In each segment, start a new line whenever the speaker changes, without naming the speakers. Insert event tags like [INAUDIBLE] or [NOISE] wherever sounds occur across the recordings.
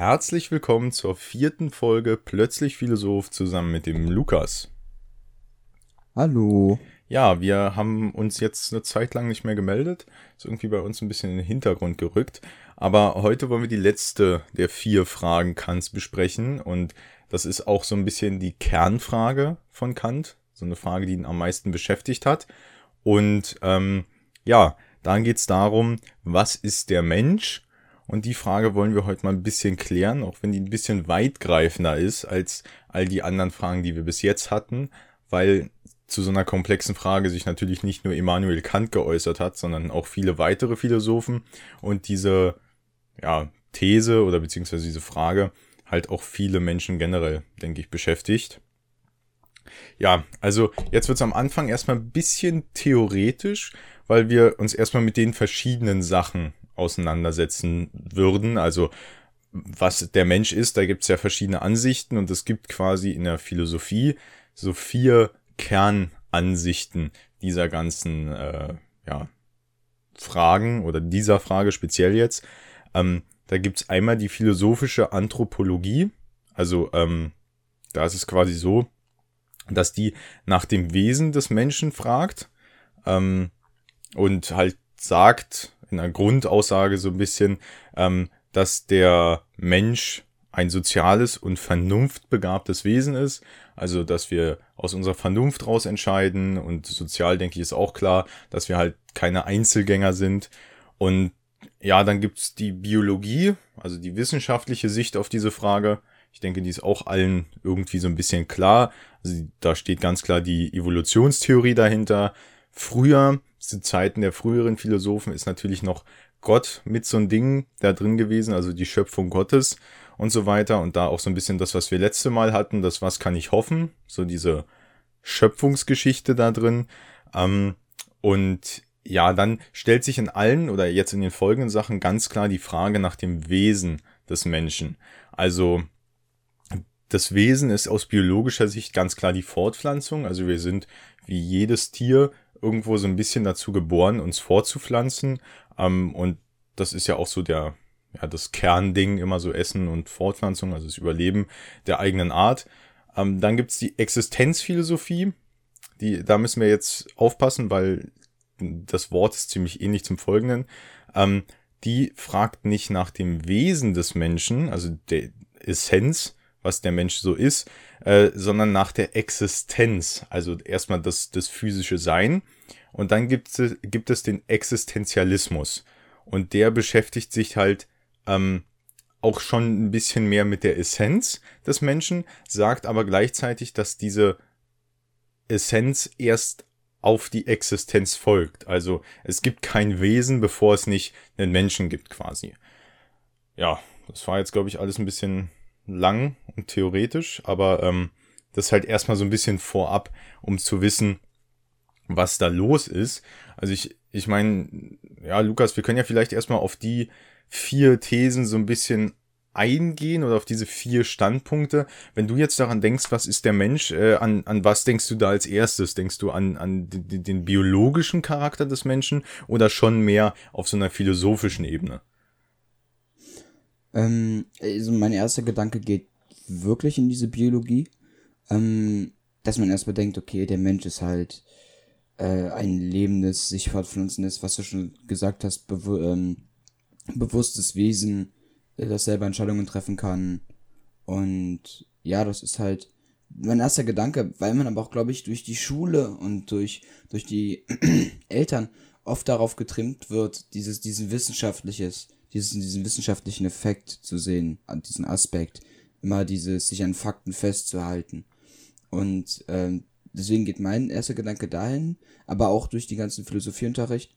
herzlich willkommen zur vierten Folge Plötzlich Philosoph zusammen mit dem Lukas.
Hallo.
Ja, wir haben uns jetzt eine Zeit lang nicht mehr gemeldet. Ist irgendwie bei uns ein bisschen in den Hintergrund gerückt. Aber heute wollen wir die letzte der vier Fragen Kants besprechen. Und das ist auch so ein bisschen die Kernfrage von Kant. So eine Frage, die ihn am meisten beschäftigt hat. Und ähm, ja, dann geht es darum, was ist der Mensch? Und die Frage wollen wir heute mal ein bisschen klären, auch wenn die ein bisschen weitgreifender ist als all die anderen Fragen, die wir bis jetzt hatten, weil zu so einer komplexen Frage sich natürlich nicht nur Immanuel Kant geäußert hat, sondern auch viele weitere Philosophen und diese ja, These oder beziehungsweise diese Frage halt auch viele Menschen generell, denke ich, beschäftigt. Ja, also jetzt wird es am Anfang erstmal ein bisschen theoretisch, weil wir uns erstmal mit den verschiedenen Sachen auseinandersetzen würden. Also was der Mensch ist, da gibt es ja verschiedene Ansichten und es gibt quasi in der Philosophie so vier Kernansichten dieser ganzen äh, ja, Fragen oder dieser Frage speziell jetzt. Ähm, da gibt es einmal die philosophische Anthropologie. Also ähm, da ist es quasi so, dass die nach dem Wesen des Menschen fragt ähm, und halt sagt, in einer Grundaussage so ein bisschen, ähm, dass der Mensch ein soziales und vernunftbegabtes Wesen ist. Also, dass wir aus unserer Vernunft raus entscheiden und sozial, denke ich, ist auch klar, dass wir halt keine Einzelgänger sind. Und ja, dann gibt's die Biologie, also die wissenschaftliche Sicht auf diese Frage. Ich denke, die ist auch allen irgendwie so ein bisschen klar. Also da steht ganz klar die Evolutionstheorie dahinter. Früher zu Zeiten der früheren Philosophen ist natürlich noch Gott mit so ein Ding da drin gewesen, also die Schöpfung Gottes und so weiter. Und da auch so ein bisschen das, was wir letzte Mal hatten, das Was kann ich hoffen, so diese Schöpfungsgeschichte da drin. Ähm, und ja, dann stellt sich in allen oder jetzt in den folgenden Sachen ganz klar die Frage nach dem Wesen des Menschen. Also das Wesen ist aus biologischer Sicht ganz klar die Fortpflanzung. Also wir sind wie jedes Tier irgendwo so ein bisschen dazu geboren, uns fortzupflanzen. Ähm, und das ist ja auch so der, ja, das Kernding, immer so Essen und Fortpflanzung, also das Überleben der eigenen Art. Ähm, dann gibt's die Existenzphilosophie. Die, da müssen wir jetzt aufpassen, weil das Wort ist ziemlich ähnlich zum folgenden. Ähm, die fragt nicht nach dem Wesen des Menschen, also der Essenz, was der Mensch so ist, äh, sondern nach der Existenz. Also erstmal das, das physische Sein. Und dann gibt es, gibt es den Existenzialismus. Und der beschäftigt sich halt ähm, auch schon ein bisschen mehr mit der Essenz des Menschen, sagt aber gleichzeitig, dass diese Essenz erst auf die Existenz folgt. Also es gibt kein Wesen, bevor es nicht einen Menschen gibt quasi. Ja, das war jetzt, glaube ich, alles ein bisschen lang und theoretisch, aber ähm, das halt erstmal so ein bisschen vorab, um zu wissen, was da los ist. Also ich, ich meine, ja, Lukas, wir können ja vielleicht erstmal auf die vier Thesen so ein bisschen eingehen oder auf diese vier Standpunkte. Wenn du jetzt daran denkst, was ist der Mensch, äh, an, an was denkst du da als erstes? Denkst du an, an den, den biologischen Charakter des Menschen oder schon mehr auf so einer philosophischen Ebene?
Ähm, also mein erster Gedanke geht wirklich in diese Biologie, ähm, dass man erstmal denkt, okay, der Mensch ist halt äh, ein lebendes, sich fortpflanzendes, was du schon gesagt hast, bewu ähm, bewusstes Wesen, äh, das selber Entscheidungen treffen kann. Und ja, das ist halt mein erster Gedanke, weil man aber auch, glaube ich, durch die Schule und durch, durch die [CLEARS THROAT] Eltern oft darauf getrimmt wird, dieses, diesen wissenschaftliches, diesen, diesen wissenschaftlichen Effekt zu sehen, an diesen Aspekt, immer dieses, sich an Fakten festzuhalten. Und ähm, deswegen geht mein erster Gedanke dahin, aber auch durch die ganzen Philosophieunterricht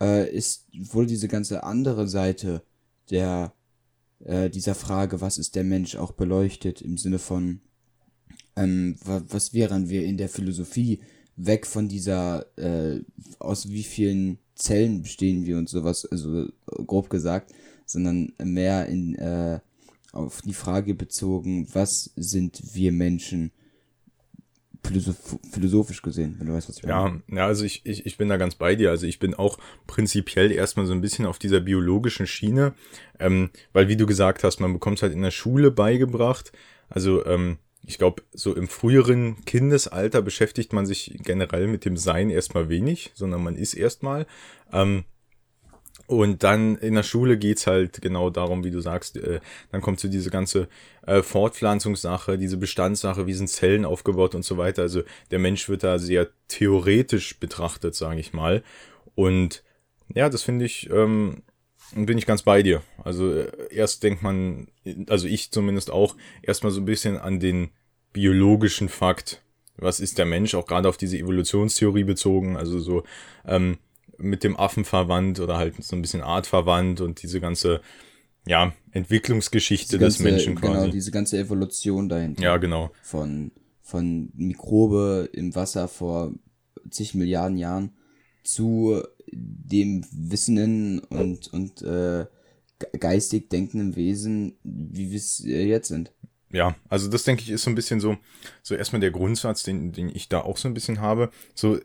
äh, ist wohl diese ganze andere Seite der äh, dieser Frage, was ist der Mensch, auch beleuchtet im Sinne von ähm, was wären wir in der Philosophie weg von dieser äh, aus wie vielen Zellen bestehen wir und sowas, also grob gesagt, sondern mehr in äh, auf die Frage bezogen, was sind wir Menschen philosoph philosophisch gesehen, wenn du weißt, was ich
meine. Ja, ja, also ich, ich, ich bin da ganz bei dir. Also ich bin auch prinzipiell erstmal so ein bisschen auf dieser biologischen Schiene, ähm, weil wie du gesagt hast, man bekommt es halt in der Schule beigebracht. Also ähm, ich glaube, so im früheren Kindesalter beschäftigt man sich generell mit dem Sein erstmal wenig, sondern man ist erstmal. Ähm, und dann in der Schule geht's halt genau darum, wie du sagst, äh, dann kommt so diese ganze äh, Fortpflanzungssache, diese Bestandssache, wie sind Zellen aufgebaut und so weiter. Also der Mensch wird da sehr theoretisch betrachtet, sage ich mal. Und ja, das finde ich, ähm, bin ich ganz bei dir. Also äh, erst denkt man, also ich zumindest auch, erstmal so ein bisschen an den biologischen Fakt. Was ist der Mensch, auch gerade auf diese Evolutionstheorie bezogen, also so, ähm, mit dem Affen verwandt oder halt so ein bisschen artverwandt und diese ganze ja, Entwicklungsgeschichte ganze, des Menschen
quasi. Genau, diese ganze Evolution dahinter.
Ja, genau.
Von, von Mikrobe im Wasser vor zig Milliarden Jahren zu dem wissenden und, und äh, geistig denkenden Wesen, wie wir es jetzt sind.
Ja, also das denke ich ist so ein bisschen so, so erstmal der Grundsatz, den, den ich da auch so ein bisschen habe. So,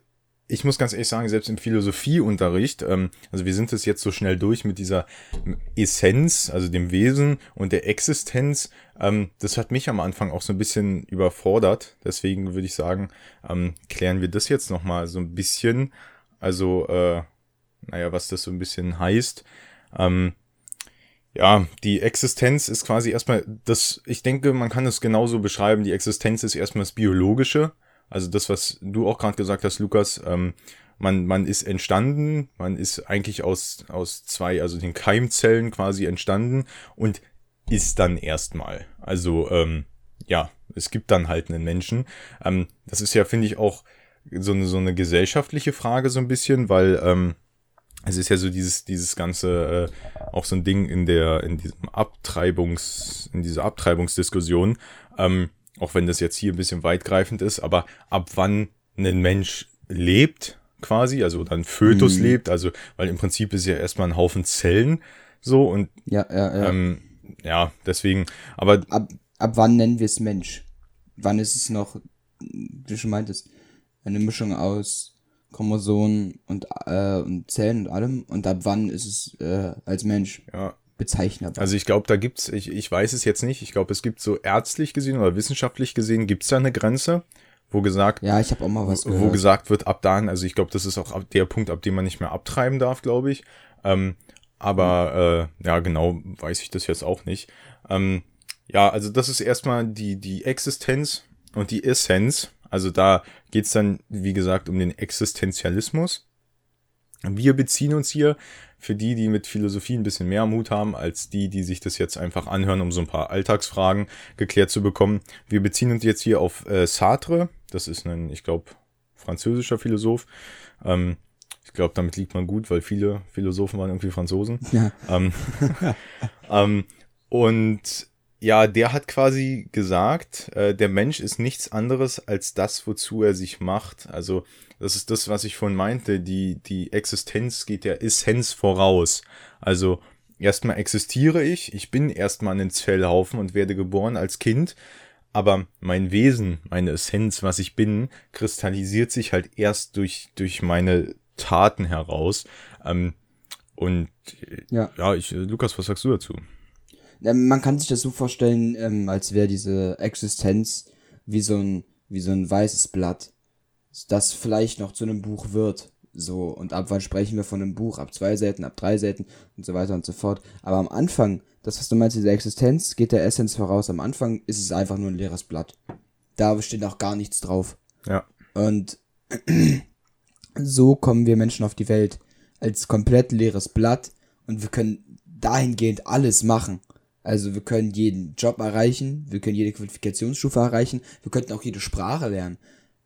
ich muss ganz ehrlich sagen, selbst im Philosophieunterricht, ähm, also wir sind es jetzt so schnell durch mit dieser Essenz, also dem Wesen und der Existenz, ähm, das hat mich am Anfang auch so ein bisschen überfordert. Deswegen würde ich sagen, ähm, klären wir das jetzt nochmal so ein bisschen. Also, äh, naja, was das so ein bisschen heißt. Ähm, ja, die Existenz ist quasi erstmal das, ich denke, man kann es genauso beschreiben, die Existenz ist erstmal das Biologische also das, was du auch gerade gesagt hast, Lukas, ähm, man, man ist entstanden, man ist eigentlich aus, aus zwei, also den Keimzellen quasi entstanden und ist dann erstmal. Also, ähm, ja, es gibt dann halt einen Menschen. Ähm, das ist ja, finde ich, auch so eine, so eine gesellschaftliche Frage so ein bisschen, weil ähm, es ist ja so dieses, dieses ganze, äh, auch so ein Ding in der, in diesem Abtreibungs, in dieser Abtreibungsdiskussion, ähm, auch wenn das jetzt hier ein bisschen weitgreifend ist, aber ab wann ein Mensch lebt, quasi, also dann Fötus mhm. lebt, also, weil im Prinzip ist ja erstmal ein Haufen Zellen so und
ja, ja, ja.
Ähm, ja deswegen, aber.
Ab, ab wann nennen wir es Mensch? Wann ist es noch, wie du schon meintest, eine Mischung aus Chromosomen und, äh, und Zellen und allem und ab wann ist es äh, als Mensch?
Ja,
bezeichnbar.
Also ich glaube, da gibt's, ich, ich weiß es jetzt nicht, ich glaube, es gibt so ärztlich gesehen oder wissenschaftlich gesehen, gibt's da eine Grenze, wo gesagt,
ja, ich habe auch mal was
gehört. wo gesagt wird, ab dann, also ich glaube, das ist auch der Punkt, ab dem man nicht mehr abtreiben darf, glaube ich. Ähm, aber äh, ja, genau weiß ich das jetzt auch nicht. Ähm, ja, also das ist erstmal die, die Existenz und die Essenz. Also da geht's dann, wie gesagt, um den Existenzialismus. Wir beziehen uns hier für die, die mit Philosophie ein bisschen mehr Mut haben, als die, die sich das jetzt einfach anhören, um so ein paar Alltagsfragen geklärt zu bekommen. Wir beziehen uns jetzt hier auf äh, Sartre. Das ist ein, ich glaube, französischer Philosoph. Ähm, ich glaube, damit liegt man gut, weil viele Philosophen waren irgendwie Franzosen. Ja. Ähm, [LAUGHS] ähm, und ja, der hat quasi gesagt, äh, der Mensch ist nichts anderes als das, wozu er sich macht. Also das ist das, was ich vorhin meinte. Die, die Existenz geht der Essenz voraus. Also erstmal existiere ich, ich bin erstmal ein Zellhaufen und werde geboren als Kind. Aber mein Wesen, meine Essenz, was ich bin, kristallisiert sich halt erst durch, durch meine Taten heraus. Ähm, und ja, ja ich, Lukas, was sagst du dazu?
Man kann sich das so vorstellen, ähm, als wäre diese Existenz wie so ein, wie so ein weißes Blatt, das vielleicht noch zu einem Buch wird. So, und ab wann sprechen wir von einem Buch? Ab zwei Seiten, ab drei Seiten und so weiter und so fort. Aber am Anfang, das, was du meinst, diese Existenz, geht der Essenz voraus. Am Anfang ist es einfach nur ein leeres Blatt. Da steht auch gar nichts drauf.
Ja.
Und [CLEARS THROAT] so kommen wir Menschen auf die Welt als komplett leeres Blatt und wir können dahingehend alles machen. Also wir können jeden Job erreichen, wir können jede Qualifikationsstufe erreichen, wir könnten auch jede Sprache lernen.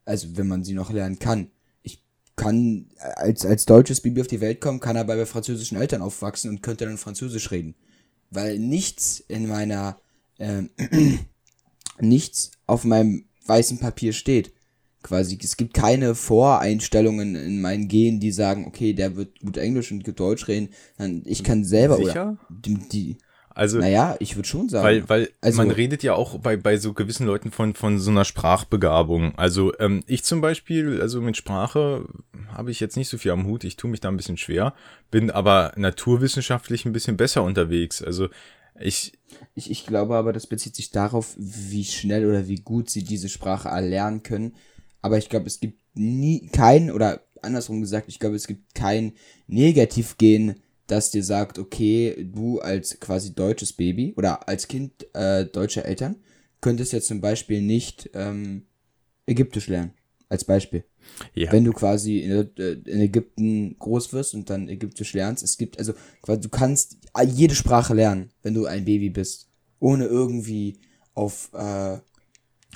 Also wenn man sie noch lernen kann. Ich kann als, als deutsches Baby auf die Welt kommen, kann aber bei französischen Eltern aufwachsen und könnte dann Französisch reden. Weil nichts in meiner, äh, [CLEARS THROAT] nichts auf meinem weißen Papier steht. Quasi, es gibt keine Voreinstellungen in meinen Genen, die sagen, okay, der wird gut Englisch und gut Deutsch reden. Ich kann selber
Sicher?
oder die, die
Also,
naja, ich würde schon sagen.
weil, weil
Also-
man redet ja auch bei, bei so gewissen Leuten von, von so einer Sprachbegabung. Also ähm, ich zum Beispiel, also mit Sprache habe ich jetzt nicht so viel am Hut. Ich tue mich da ein bisschen schwer, bin aber naturwissenschaftlich ein bisschen besser unterwegs. Also ich,
Ich, ich glaube aber, das bezieht sich darauf, wie schnell oder wie gut sie diese Sprache erlernen können. Aber ich glaube, es gibt nie kein, oder andersrum gesagt, ich glaube, es gibt kein Negativgen, das dir sagt, okay, du als quasi deutsches Baby oder als Kind äh, deutscher Eltern könntest jetzt zum Beispiel nicht ähm, Ägyptisch lernen. Als Beispiel.
ja,
Wenn du quasi in, äh, in Ägypten groß wirst und dann Ägyptisch lernst, es gibt, also quasi, du kannst jede Sprache lernen, wenn du ein Baby bist, ohne irgendwie auf äh,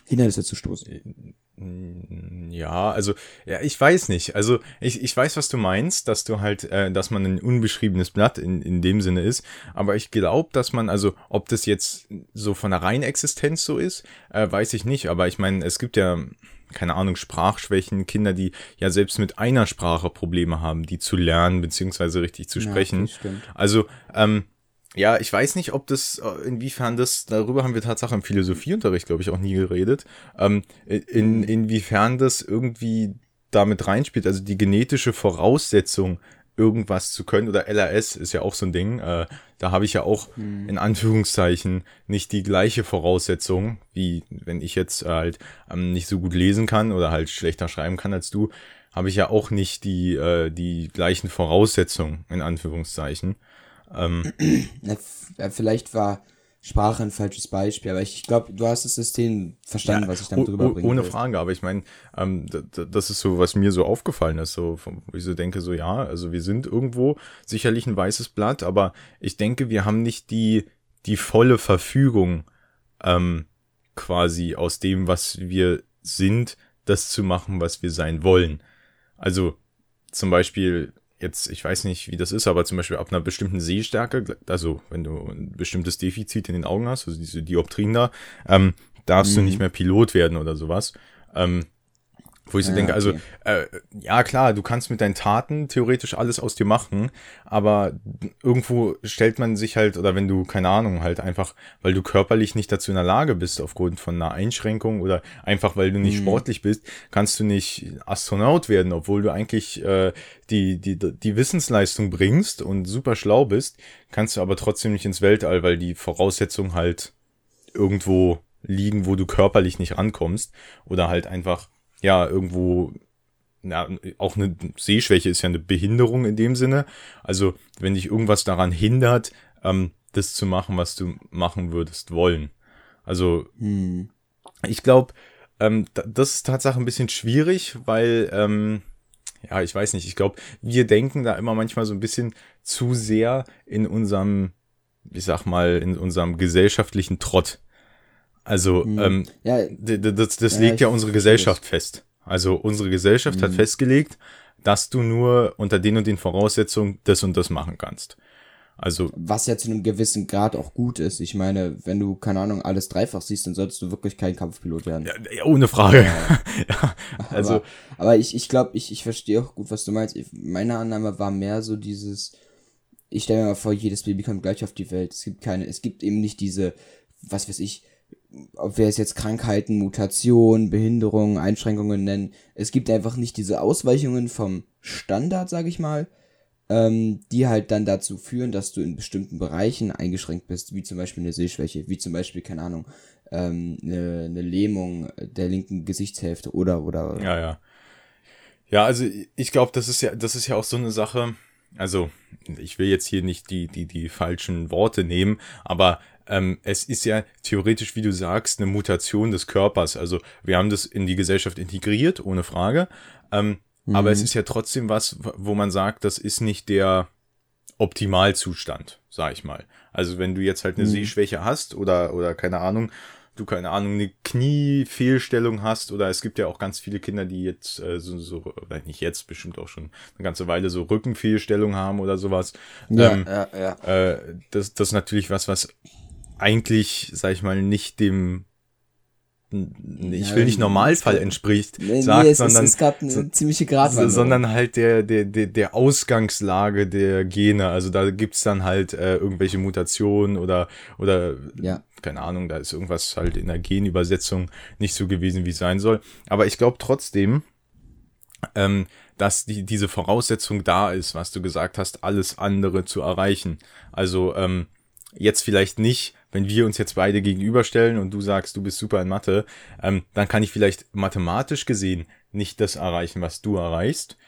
Hindernisse zu stoßen.
Ja, also, ja, ich weiß nicht. Also, ich, ich weiß, was du meinst, dass du halt, äh, dass man ein unbeschriebenes Blatt in, in dem Sinne ist. Aber ich glaube, dass man, also, ob das jetzt so von der reinen Existenz so ist, äh, weiß ich nicht. Aber ich meine, es gibt ja, keine Ahnung, Sprachschwächen, Kinder, die ja selbst mit einer Sprache Probleme haben, die zu lernen, beziehungsweise richtig zu
Ja,
sprechen. Also, ähm, ja, ich weiß nicht, ob das, äh, inwiefern das, darüber haben wir tatsächlich im Philosophieunterricht, glaube ich, auch nie geredet, ähm, in, inwiefern das irgendwie damit reinspielt, also die genetische Voraussetzung, irgendwas zu können, oder LRS ist ja auch so ein Ding, äh, da habe ich ja auch in Anführungszeichen nicht die gleiche Voraussetzung, wie wenn ich jetzt äh, halt ähm, nicht so gut lesen kann oder halt schlechter schreiben kann als du, habe ich ja auch nicht die, äh, die gleichen Voraussetzungen, in Anführungszeichen. Ähm, [CLEARS THROAT]
ja, vielleicht war Sprache ein falsches Beispiel, aber ich glaube, du hast das System verstanden, was ich damit drüber bringen
Ohne
will.
Frage, aber ich meine, ähm, das ist so, was mir so aufgefallen ist, so, wo ich so denke, so ja, also wir sind irgendwo sicherlich ein weißes Blatt, aber ich denke, wir haben nicht die, die volle Verfügung ähm, quasi aus dem, was wir sind, das zu machen, was wir sein wollen. Also zum Beispiel jetzt, ich weiß nicht, wie das ist, aber zum Beispiel ab einer bestimmten Sehstärke, also wenn du ein bestimmtes Defizit in den Augen hast, also diese Dioptrien da, ähm, darfst du nicht mehr Pilot werden oder sowas. Ähm, wo ich so
Ja,
denke, also,
okay.
äh, ja klar, du kannst mit deinen Taten theoretisch alles aus dir machen, aber irgendwo stellt man sich halt, oder wenn du, keine Ahnung, halt einfach, weil du körperlich nicht dazu in der Lage bist, aufgrund von einer Einschränkung oder einfach, weil du nicht sportlich bist, kannst du nicht Astronaut werden, obwohl du eigentlich äh, die, die, die Wissensleistung bringst und super schlau bist, kannst du aber trotzdem nicht ins Weltall, weil die Voraussetzungen halt irgendwo liegen, wo du körperlich nicht rankommst oder halt einfach ja irgendwo ja, auch eine Sehschwäche ist ja eine Behinderung in dem Sinne. Also wenn dich irgendwas daran hindert, ähm, das zu machen, was du machen würdest wollen. Also
Hm.
ich glaube, ähm, da- das ist Tatsache ein bisschen schwierig, weil, ähm, ja, ich weiß nicht, ich glaube, wir denken da immer manchmal so ein bisschen zu sehr in unserem, ich sag mal, in unserem gesellschaftlichen Trott. Also, ähm,
Ja,
das, das
Ja,
legt ja unsere Gesellschaft fest. Also unsere Gesellschaft hat festgelegt, dass du nur unter den und den Voraussetzungen das und das machen kannst. Also
was ja zu einem gewissen Grad auch gut ist. Ich meine, wenn du, keine Ahnung, alles dreifach siehst, dann solltest du wirklich kein Kampfpilot werden.
ja, ja, ohne Frage. Ja, [LAUGHS] also
aber, aber ich, ich glaube, ich, ich verstehe auch gut, was du meinst. Ich, meine Annahme war mehr so dieses, ich stelle mir mal vor, jedes Baby kommt gleich auf die Welt. Es gibt keine, es gibt eben nicht diese, was weiß ich, ob wir es jetzt Krankheiten, Mutationen, Behinderungen, Einschränkungen nennen. Es gibt einfach nicht diese Ausweichungen vom Standard, sag ich mal, ähm, die halt dann dazu führen, dass du in bestimmten Bereichen eingeschränkt bist, wie zum Beispiel eine Sehschwäche, wie zum Beispiel, keine Ahnung, ähm, eine, eine Lähmung der linken Gesichtshälfte oder, oder,
Ja, ja. Ja, also ich glaube, das ist ja, das ist ja auch so eine Sache. Also, ich will jetzt hier nicht die, die, die falschen Worte nehmen, aber ähm, es ist ja theoretisch, wie du sagst, eine Mutation des Körpers. Also, wir haben das in die Gesellschaft integriert, ohne Frage. Ähm, Aber es ist ja trotzdem was, wo man sagt, das ist nicht der Optimalzustand, sag ich mal. Also, wenn du jetzt halt eine Sehschwäche hast oder, oder keine Ahnung, du keine Ahnung, eine Kniefehlstellung hast oder es gibt ja auch ganz viele Kinder, die jetzt äh, so, so, oder nicht jetzt, bestimmt auch schon eine ganze Weile so Rückenfehlstellung haben oder sowas.
Ja,
ähm,
ja, ja.
äh, das, das ist natürlich was, was eigentlich, sag ich mal, nicht dem ich will nicht Normalfall entspricht,
Nee,
sagt,
nee, es
sondern,
ist, es gab eine ziemliche Gratwanderung.
sondern halt der, der, der, der Ausgangslage der Gene. Also da gibt's dann halt äh, irgendwelche Mutationen oder, oder
Ja.
keine Ahnung, da ist irgendwas halt in der Genübersetzung nicht so gewesen, wie es sein soll. Aber ich glaube trotzdem, ähm, dass die, diese Voraussetzung da ist, was du gesagt hast, alles andere zu erreichen. Also ähm, jetzt vielleicht nicht, wenn wir uns jetzt beide gegenüberstellen und du sagst, du bist super in Mathe, ähm, dann kann ich vielleicht mathematisch gesehen nicht das erreichen, was du erreichst.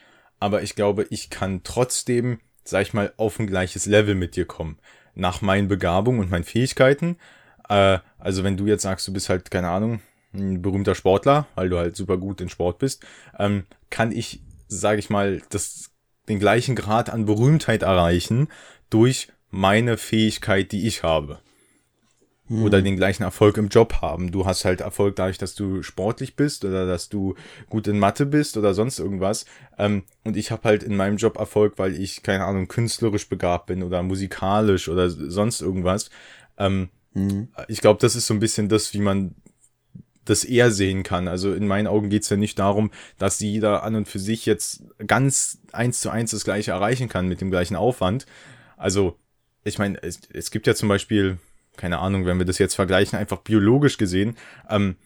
Aber ich glaube, ich kann trotzdem, sag ich mal, auf ein gleiches Level mit dir kommen. Nach meinen Begabungen und meinen Fähigkeiten. Äh, also wenn du jetzt sagst, du bist halt, keine Ahnung, ein berühmter Sportler, weil du halt super gut in Sport bist, ähm, kann ich, sage ich mal, das, den gleichen Grad an Berühmtheit erreichen durch meine Fähigkeit, die ich habe. Oder den gleichen Erfolg im Job haben. Du hast halt Erfolg dadurch, dass du sportlich bist oder dass du gut in Mathe bist oder sonst irgendwas. Ähm, und ich habe halt in meinem Job Erfolg, weil ich, keine Ahnung, künstlerisch begabt bin oder musikalisch oder sonst irgendwas. Ähm, Ich glaube, das ist so ein bisschen das, wie man das eher sehen kann. Also in meinen Augen geht's ja nicht darum, dass jeder an und für sich jetzt ganz eins zu eins das gleiche erreichen kann mit dem gleichen Aufwand. Also, ich meine, es, es gibt ja zum Beispiel, keine Ahnung, wenn wir das jetzt vergleichen, einfach biologisch gesehen, ähm,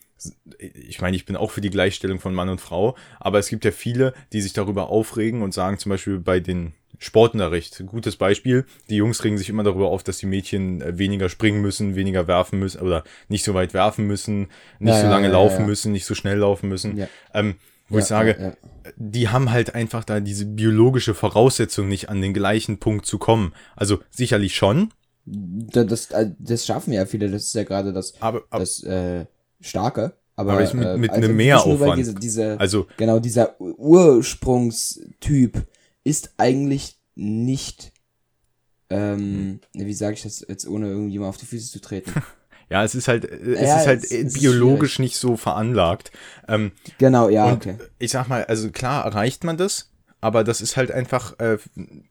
ich meine, ich bin auch für die Gleichstellung von Mann und Frau, aber es gibt ja viele, die sich darüber aufregen und sagen zum Beispiel bei den Sportunterricht, gutes Beispiel, die Jungs regen sich immer darüber auf, dass die Mädchen äh, weniger springen müssen, weniger werfen müssen oder nicht so weit werfen müssen, nicht
Ja,
so lange
ja,
laufen
ja.
müssen, nicht so schnell laufen müssen. Ähm, wo ich sage, die haben halt einfach da diese biologische Voraussetzung nicht an den gleichen Punkt zu kommen. Also sicherlich schon,
das, äh, das schaffen ja viele, das ist ja gerade das,
aber, aber
das äh, Starke. Aber,
Aber ich mit-
äh,
mit
also
einem Mehraufwand.
Diese, diese,
also
genau, dieser Ursprungstyp ist eigentlich nicht, ähm, wie sage ich das jetzt, ohne irgendjemand auf die Füße zu treten? [LAUGHS]
ja, es ist halt, äh, es
Ja,
ist halt
es- es ist
biologisch nicht so veranlagt. Ähm,
genau, ja, okay.
ich sag mal, also klar erreicht man das, aber das ist halt einfach, äh,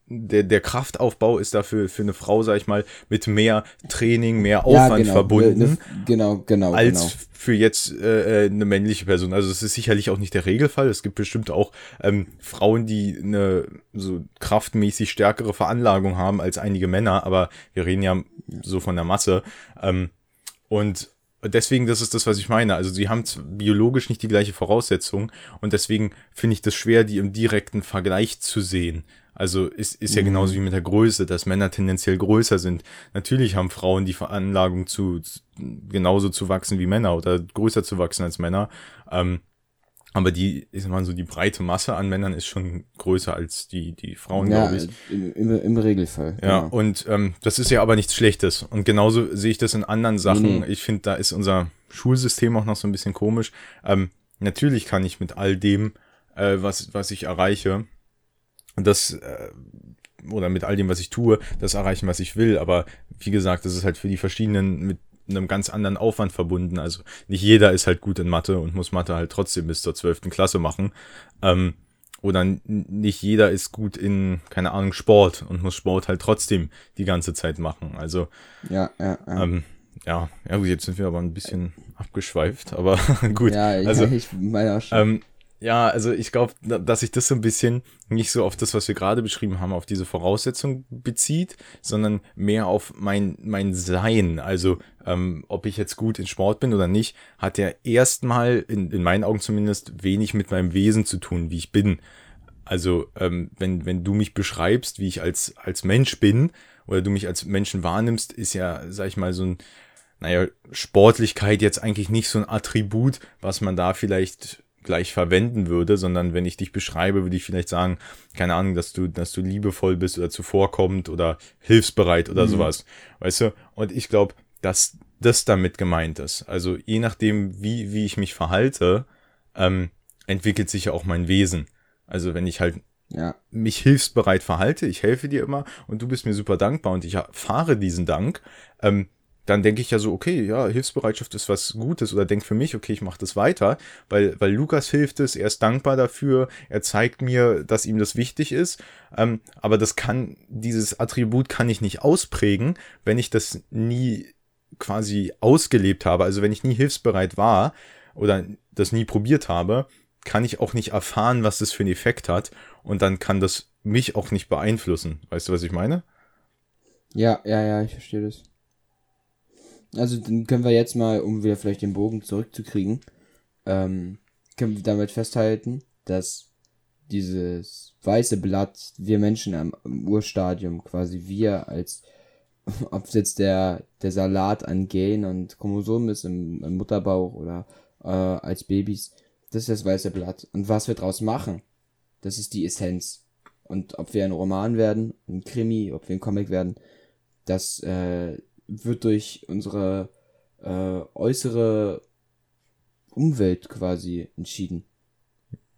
der, der Kraftaufbau ist dafür für eine Frau, sag ich mal, mit mehr Training, mehr Aufwand
ja, genau,
verbunden.
Ne, genau, genau,
als
genau.
für jetzt äh, äh, eine männliche Person. Also es ist sicherlich auch nicht der Regelfall. Es gibt bestimmt auch ähm, Frauen, die eine so kraftmäßig stärkere Veranlagung haben als einige Männer, aber wir reden ja so von der Masse. Ähm, und deswegen, das ist das, was ich meine. Also sie haben biologisch nicht die gleiche Voraussetzung und deswegen finde ich das schwer, die im direkten Vergleich zu sehen. Also ist, ist ja genauso wie mit der Größe, dass Männer tendenziell größer sind. Natürlich haben Frauen die Veranlagung zu, zu genauso zu wachsen wie Männer oder größer zu wachsen als Männer. Ähm, aber die, ich sag mal so, die breite Masse an Männern ist schon größer als die, die Frauen,
Ja,
glaube ich.
im, im, im Regelfall.
Ja,
genau.
und ähm, das ist ja aber nichts Schlechtes. Und genauso sehe ich das in anderen Sachen.
Nee, nee.
Ich finde, da ist unser Schulsystem auch noch so ein bisschen komisch. Ähm, natürlich kann ich mit all dem, äh, was, was ich erreiche, das, äh, oder mit all dem, was ich tue, das erreichen, was ich will. Aber wie gesagt, das ist halt für die verschiedenen mit einem ganz anderen Aufwand verbunden. Also nicht jeder ist halt gut in Mathe und muss Mathe halt trotzdem bis zur zwölften Klasse machen. Ähm, oder nicht jeder ist gut in, keine Ahnung, Sport und muss Sport halt trotzdem die ganze Zeit machen. Also,
ja, ja, ja.
ähm, ja, ja, gut, jetzt sind wir aber ein bisschen abgeschweift, aber [LAUGHS] gut.
ja, ich,
also,
ich meine auch schon.
ähm, ja, also ich glaube, dass sich das so ein bisschen nicht so auf das, was wir gerade beschrieben haben, auf diese Voraussetzung bezieht, sondern mehr auf mein, mein Sein. Also ähm, ob ich jetzt gut in Sport bin oder nicht, hat ja erstmal, in, in meinen Augen zumindest, wenig mit meinem Wesen zu tun, wie ich bin. Also ähm, wenn, wenn du mich beschreibst, wie ich als, als Mensch bin, oder du mich als Menschen wahrnimmst, ist ja, sag ich mal, so ein, naja, Sportlichkeit jetzt eigentlich nicht so ein Attribut, was man da vielleicht gleich verwenden würde, sondern wenn ich dich beschreibe, würde ich vielleicht sagen, keine Ahnung, dass du, dass du liebevoll bist oder zuvorkommend oder hilfsbereit oder sowas. Weißt du? Und ich glaube, dass das damit gemeint ist. Also je nachdem, wie, wie ich mich verhalte, ähm, entwickelt sich ja auch mein Wesen. Also wenn ich halt
ja,
mich hilfsbereit verhalte, ich helfe dir immer und du bist mir super dankbar und ich erfahre diesen Dank, ähm, dann denke ich ja so, okay, ja, Hilfsbereitschaft ist was Gutes oder denk für mich, okay, ich mache das weiter, weil, weil Lukas hilft es, er ist dankbar dafür, er zeigt mir, dass ihm das wichtig ist, ähm, aber das kann, dieses Attribut kann ich nicht ausprägen, wenn ich das nie quasi ausgelebt habe, also wenn ich nie hilfsbereit war oder das nie probiert habe, kann ich auch nicht erfahren, was das für einen Effekt hat und dann kann das mich auch nicht beeinflussen. Weißt du, was ich meine?
Ja, ja, ja, ich verstehe das. Also dann können wir jetzt mal, um wieder vielleicht den Bogen zurückzukriegen, ähm, können wir damit festhalten, dass dieses weiße Blatt, wir Menschen am, am Urstadium, quasi wir als, [LAUGHS] ob es jetzt der, der Salat an Gen und Chromosomen ist im, im Mutterbauch oder äh, als Babys, das ist das weiße Blatt. Und was wir draus machen, das ist die Essenz. Und ob wir ein Roman werden, ein Krimi, ob wir ein Comic werden, das äh, wird durch unsere äh, äußere Umwelt quasi entschieden.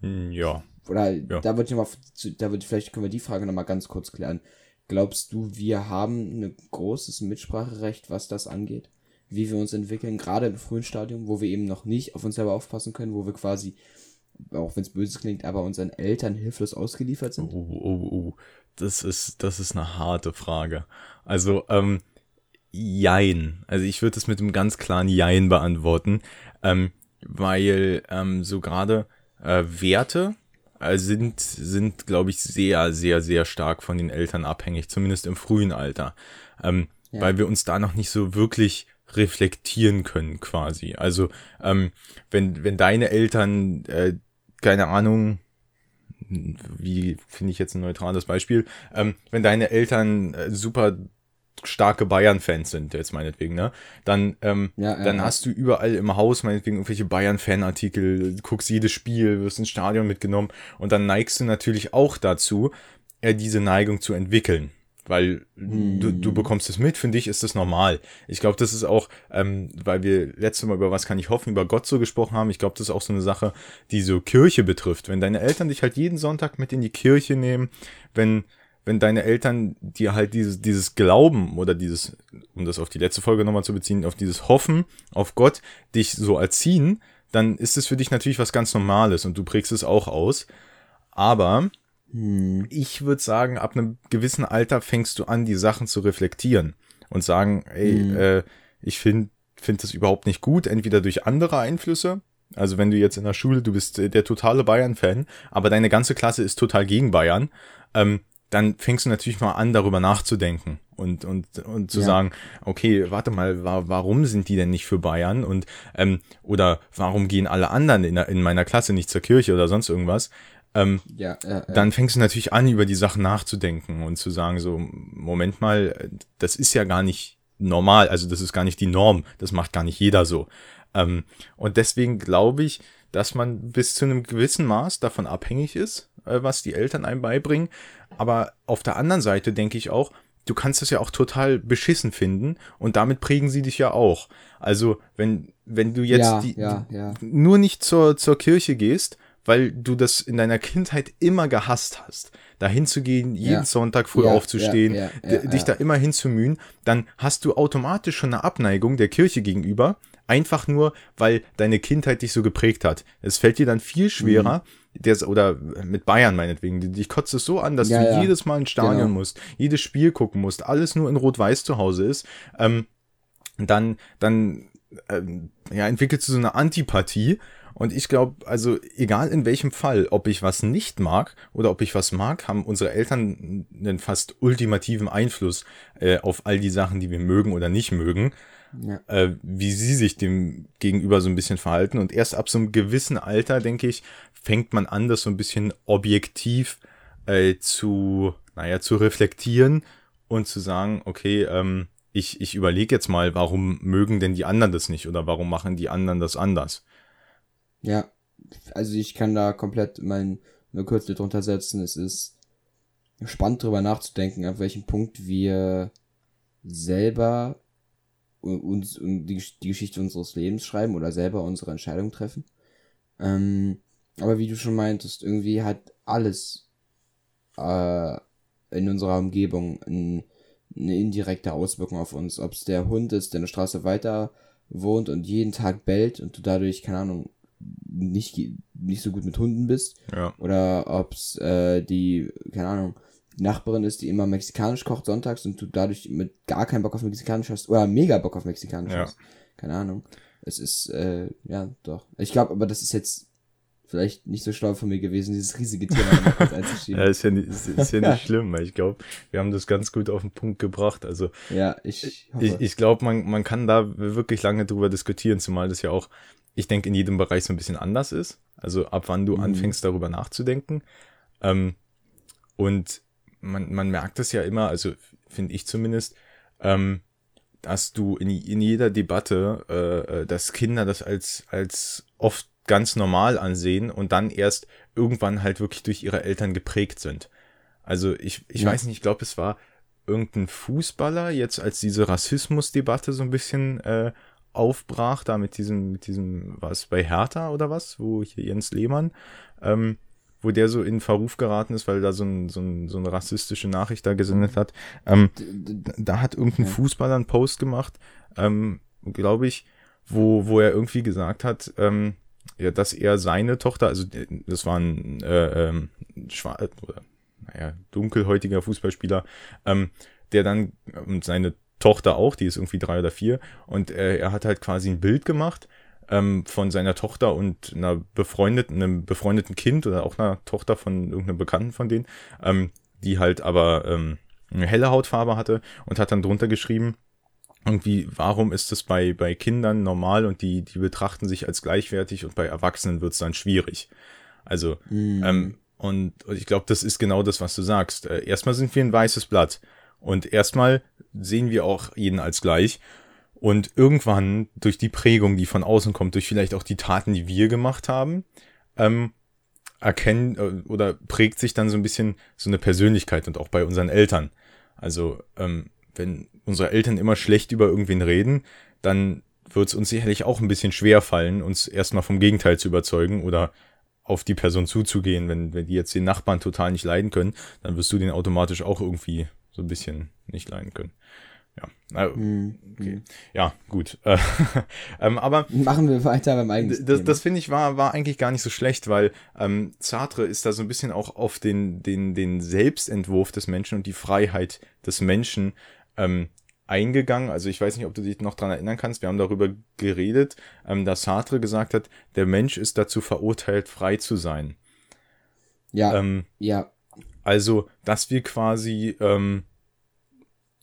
Hm, Ja.
Oder
Ja.
da würde ich noch mal, zu- da würde vielleicht können wir die Frage noch mal ganz kurz klären. Glaubst du, wir haben ein großes Mitspracherecht, was das angeht? Wie wir uns entwickeln, gerade im frühen Stadium, wo wir eben noch nicht auf uns selber aufpassen können, wo wir quasi, auch wenn es böse klingt, aber unseren Eltern hilflos ausgeliefert sind?
Oh, oh, oh. Das ist, das ist eine harte Frage. Also, ähm, Jein. Also ich würde es mit einem ganz klaren Jein beantworten, ähm, weil ähm, so gerade äh, Werte sind, sind glaube ich, sehr, sehr, sehr stark von den Eltern abhängig, zumindest im frühen Alter, ähm,
Ja.
weil wir uns da noch nicht so wirklich reflektieren können quasi. Also ähm, wenn, wenn deine Eltern, äh, keine Ahnung, wie finde ich jetzt ein neutrales Beispiel, ähm, wenn deine Eltern äh, super starke Bayern-Fans sind, jetzt meinetwegen, ne? Dann, ähm,
Ja, ja,
dann
ja.
hast du überall im Haus meinetwegen irgendwelche Bayern-Fan-Artikel, guckst jedes Spiel, wirst ins Stadion mitgenommen und dann neigst du natürlich auch dazu, äh, diese Neigung zu entwickeln. Weil du, du bekommst es mit, für dich ist das normal. Ich glaube, das ist auch, ähm, weil wir letztes Mal über was kann ich hoffen, über Gott so gesprochen haben. Ich glaube, das ist auch so eine Sache, die so Kirche betrifft. Wenn deine Eltern dich halt jeden Sonntag mit in die Kirche nehmen, wenn, wenn deine Eltern dir halt dieses, dieses Glauben oder dieses, um das auf die letzte Folge nochmal zu beziehen, auf dieses Hoffen auf Gott dich so erziehen, dann ist es für dich natürlich was ganz Normales und du prägst es auch aus. Aber
Hm.
ich würde sagen, ab einem gewissen Alter fängst du an, die Sachen zu reflektieren und sagen, ey,
Mhm.
äh, ich finde find das überhaupt nicht gut, entweder durch andere Einflüsse, also wenn du jetzt in der Schule, du bist äh, der totale Bayern-Fan, aber deine ganze Klasse ist total gegen Bayern, ähm, dann fängst du natürlich mal an, darüber nachzudenken und, und, und zu
Ja.
sagen, okay, warte mal, wa warum sind die denn nicht für Bayern? Und ähm, oder warum gehen alle anderen in, der- in meiner Klasse nicht zur Kirche oder sonst irgendwas? Ähm,
Ja, ja, ja.
dann fängst du natürlich an, über die Sachen nachzudenken und zu sagen, so, Moment mal, das ist ja gar nicht normal, also das ist gar nicht die Norm, das macht gar nicht jeder so. Ähm, und deswegen glaube ich, dass man bis zu einem gewissen Maß davon abhängig ist, äh, was die Eltern einem beibringen. Aber auf der anderen Seite denke ich auch, du kannst es ja auch total beschissen finden und damit prägen sie dich ja auch. Also, wenn, wenn du jetzt
ja,
die,
ja, ja.
nur nicht zur, zur Kirche gehst, weil du das in deiner Kindheit immer gehasst hast, dahin zu gehen, jeden. Sonntag früh aufzustehen, dich da immer hinzumühen, dann hast du automatisch schon eine Abneigung der Kirche gegenüber, einfach nur, weil deine Kindheit dich so geprägt hat. Es fällt dir dann viel schwerer,
Mhm.
der, oder mit Bayern meinetwegen, dich kotzt es so an, dass
Ja,
du
ja.
jedes Mal ins Stadion
Genau.
musst, jedes Spiel gucken musst, alles nur in Rot-Weiß zu Hause ist, ähm, dann, dann ähm, ja, entwickelst du so eine Antipathie. Und ich glaube, also egal in welchem Fall, ob ich was nicht mag oder ob ich was mag, haben unsere Eltern einen fast ultimativen Einfluss äh, auf all die Sachen, die wir mögen oder nicht mögen,
Ja.
äh, wie sie sich dem gegenüber so ein bisschen verhalten. Und erst ab so einem gewissen Alter, denke ich, fängt man an, das so ein bisschen objektiv äh, zu, naja, zu reflektieren und zu sagen, okay, ähm, ich, ich überlege jetzt mal, warum mögen denn die anderen das nicht oder warum machen die anderen das anders?
Ja, also ich kann da komplett mein eine Kürzel drunter setzen. Es ist spannend drüber nachzudenken, auf welchem Punkt wir selber uns und die, die Geschichte unseres Lebens schreiben oder selber unsere Entscheidung treffen. Ähm, aber wie du schon meintest, irgendwie hat alles äh, in unserer Umgebung ein, eine indirekte Auswirkung auf uns. Ob es der Hund ist, der eine Straße weiter wohnt und jeden Tag bellt und du dadurch, keine Ahnung, nicht, nicht so gut mit Hunden bist.
Ja.
Oder ob's äh, die, keine Ahnung, Nachbarin ist, die immer mexikanisch kocht sonntags und du dadurch mit gar keinen Bock auf mexikanisch hast oder mega Bock auf mexikanisch
Ja.
hast. Keine Ahnung. Es ist, äh, ja, doch. Ich glaube, aber das ist jetzt vielleicht nicht so schlau von mir gewesen, dieses riesige Thema [LAUGHS] einzuschieben.
Ja, ist ja nicht, ist, ist ja nicht [LAUGHS] schlimm, weil ich glaube, wir haben das ganz gut auf den Punkt gebracht. Also
Ja, ich hoffe.
ich, ich glaube, man, man kann da wirklich lange drüber diskutieren, zumal das ja auch, ich denke, in jedem Bereich so ein bisschen anders ist. Also ab wann du
Mhm.
anfängst, darüber nachzudenken. Ähm, und man, man merkt es ja immer, also finde ich zumindest, ähm, dass du in, in jeder Debatte, äh, äh, dass Kinder das als, als oft ganz normal ansehen und dann erst irgendwann halt wirklich durch ihre Eltern geprägt sind. Also ich, ich
Ja.
weiß nicht, ich glaube, es war irgendein Fußballer, jetzt als diese Rassismusdebatte so ein bisschen äh, aufbrach, da mit diesem, mit diesem, was bei Hertha oder was, wo hier Jens Lehmann, ähm, wo der so in Verruf geraten ist, weil da so, ein, so, ein, so eine rassistische Nachricht da gesendet hat. Ähm, da hat irgendein. Fußballer einen Post gemacht, ähm, glaube ich, wo, wo er irgendwie gesagt hat, ähm, ja, dass er seine Tochter, also äh, das war ein äh, ähm, schwar oder naja, dunkelhäutiger Fußballspieler, ähm, der dann und seine Tochter auch, die ist irgendwie drei oder vier, und äh, er hat halt quasi ein Bild gemacht ähm, von seiner Tochter und einer befreundeten, einem befreundeten Kind oder auch einer Tochter von irgendeinem Bekannten von denen, ähm, die halt aber ähm, eine helle Hautfarbe hatte und hat dann drunter geschrieben, irgendwie, warum ist es bei, bei Kindern normal und die, die betrachten sich als gleichwertig und bei Erwachsenen wird es dann schwierig. Also,
Mhm.
ähm, und, und ich glaube, das ist genau das, was du sagst. Äh, erstmal sind wir ein weißes Blatt. Und erstmal sehen wir auch jeden als gleich. Und irgendwann durch die Prägung, die von außen kommt, durch vielleicht auch die Taten, die wir gemacht haben, ähm, erkennen äh, oder prägt sich dann so ein bisschen so eine Persönlichkeit und auch bei unseren Eltern. Also, ähm, wenn unsere Eltern immer schlecht über irgendwen reden, dann wird es uns sicherlich auch ein bisschen schwer fallen, uns erstmal vom Gegenteil zu überzeugen oder auf die Person zuzugehen. Wenn, wenn die jetzt den Nachbarn total nicht leiden können, dann wirst du den automatisch auch irgendwie so ein bisschen nicht leiden können. Ja,
Mhm.
okay. ja gut. Äh, [LAUGHS] ähm, aber
Machen wir weiter beim eigentlichen
das, das finde ich war, war eigentlich gar nicht so schlecht, weil ähm, Sartre ist da so ein bisschen auch auf den, den, den Selbstentwurf des Menschen und die Freiheit des Menschen ähm, eingegangen. Also ich weiß nicht, ob du dich noch dran erinnern kannst. Wir haben darüber geredet, ähm, dass Sartre gesagt hat, der Mensch ist dazu verurteilt, frei zu sein.
ja,
Ähm,
ja,
also, dass wir quasi, ähm,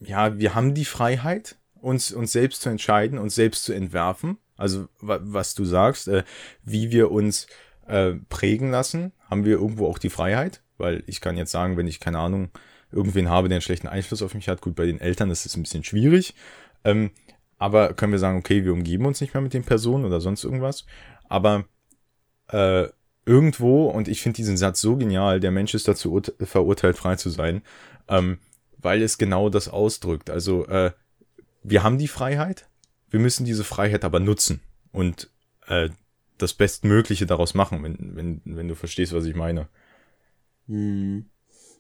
ja, wir haben die Freiheit, uns, uns selbst zu entscheiden, uns selbst zu entwerfen. Also, wa was du sagst, äh, wie wir uns äh, prägen lassen, haben wir irgendwo auch die Freiheit. Weil ich kann jetzt sagen, wenn ich, keine Ahnung, irgendwen habe, der einen schlechten Einfluss auf mich hat, gut, bei den Eltern ist es ein bisschen schwierig. Ähm, aber können wir sagen, okay, wir umgeben uns nicht mehr mit den Personen oder sonst irgendwas. Aber äh, irgendwo, und ich finde diesen Satz so genial, der Mensch ist dazu urt- verurteilt, frei zu sein, ähm, weil es genau das ausdrückt. Also äh, wir haben die Freiheit, wir müssen diese Freiheit aber nutzen und äh, das Bestmögliche daraus machen, wenn, wenn, wenn du verstehst, was ich meine.
Hm.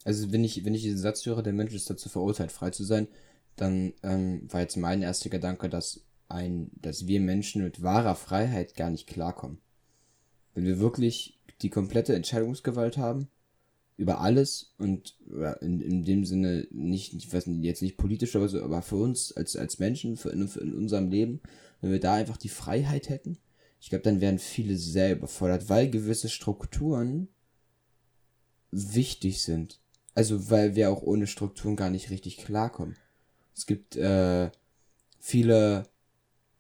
Also wenn ich, wenn ich diesen Satz höre, der Mensch ist dazu verurteilt, frei zu sein, dann ähm, war jetzt mein erster Gedanke, dass ein, dass wir Menschen mit wahrer Freiheit gar nicht klarkommen. Wenn wir wirklich die komplette Entscheidungsgewalt haben über alles und in, in dem Sinne nicht, ich weiß nicht, jetzt nicht politisch oder so, aber für uns als, als Menschen, für in, für in unserem Leben, wenn wir da einfach die Freiheit hätten, ich glaube, dann wären viele sehr überfordert, weil gewisse Strukturen wichtig sind. Also, weil wir auch ohne Strukturen gar nicht richtig klarkommen. Es gibt äh, viele,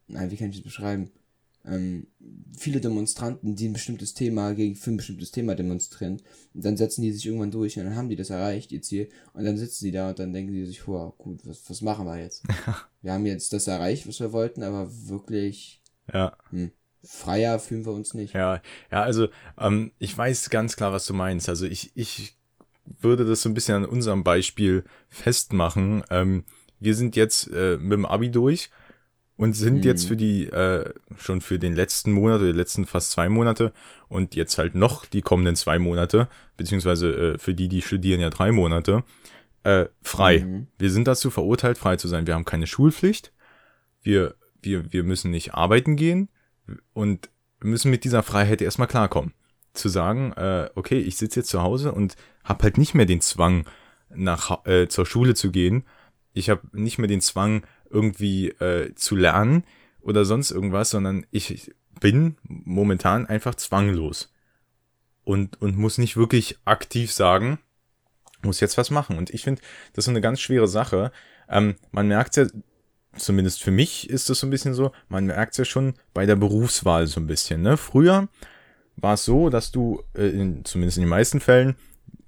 nein, wie kann ich das beschreiben? Ähm, viele Demonstranten, die ein bestimmtes Thema gegen für ein bestimmtes Thema demonstrieren. Und dann setzen die sich irgendwann durch und dann haben die das erreicht, ihr Ziel. Und dann sitzen die da und dann denken die sich, boah, gut, was, was machen wir jetzt? [LAUGHS] wir haben jetzt das erreicht, was wir wollten, aber wirklich
Ja.
hm, freier fühlen wir uns nicht.
Ja, ja, also ähm, ich weiß ganz klar, was du meinst. Also ich, ich würde das so ein bisschen an unserem Beispiel festmachen. Ähm, wir sind jetzt äh, mit dem Abi durch und sind
Mhm.
jetzt für die, äh, schon für den letzten Monat oder die letzten fast zwei Monate und jetzt halt noch die kommenden zwei Monate, beziehungsweise äh, für die, die studieren ja drei Monate, äh, frei.
Mhm.
Wir sind dazu verurteilt, frei zu sein. Wir haben keine Schulpflicht. Wir, wir, wir müssen nicht arbeiten gehen und müssen mit dieser Freiheit erstmal klarkommen. Zu sagen, äh, okay, ich sitze jetzt zu Hause und habe halt nicht mehr den Zwang, nach äh, zur Schule zu gehen. Ich habe nicht mehr den Zwang, irgendwie äh, zu lernen oder sonst irgendwas, sondern ich bin momentan einfach zwanglos und, und muss nicht wirklich aktiv sagen, muss jetzt was machen. Und ich finde, das ist eine ganz schwere Sache. Ähm, man merkt ja, zumindest für mich ist das so ein bisschen so, man merkt ja schon bei der Berufswahl so ein bisschen. Ne? Früher war es so, dass du, äh, in, zumindest in den meisten Fällen,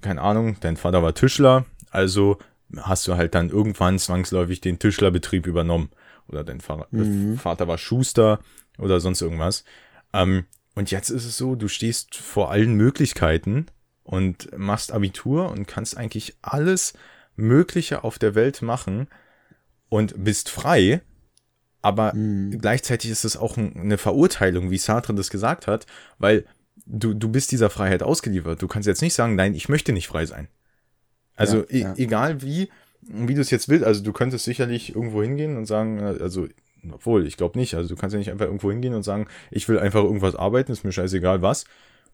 keine Ahnung, dein Vater war Tischler, also hast du halt dann irgendwann zwangsläufig den Tischlerbetrieb übernommen. Oder dein Vater, äh, mhm. Vater war Schuster oder sonst irgendwas. Ähm, und jetzt ist es so, du stehst vor allen Möglichkeiten und machst Abitur und kannst eigentlich alles Mögliche auf der Welt machen und bist frei. Aber mhm. gleichzeitig ist es auch eine Verurteilung, wie Sartre das gesagt hat, weil du, du bist dieser Freiheit ausgeliefert. Du kannst jetzt nicht sagen, nein, ich möchte nicht frei sein. Also ja, e ja. egal wie, wie du es jetzt willst, also du könntest sicherlich irgendwo hingehen und sagen, also obwohl, ich glaube nicht. Also du kannst ja nicht einfach irgendwo hingehen und sagen, ich will einfach irgendwas arbeiten, ist mir scheißegal was.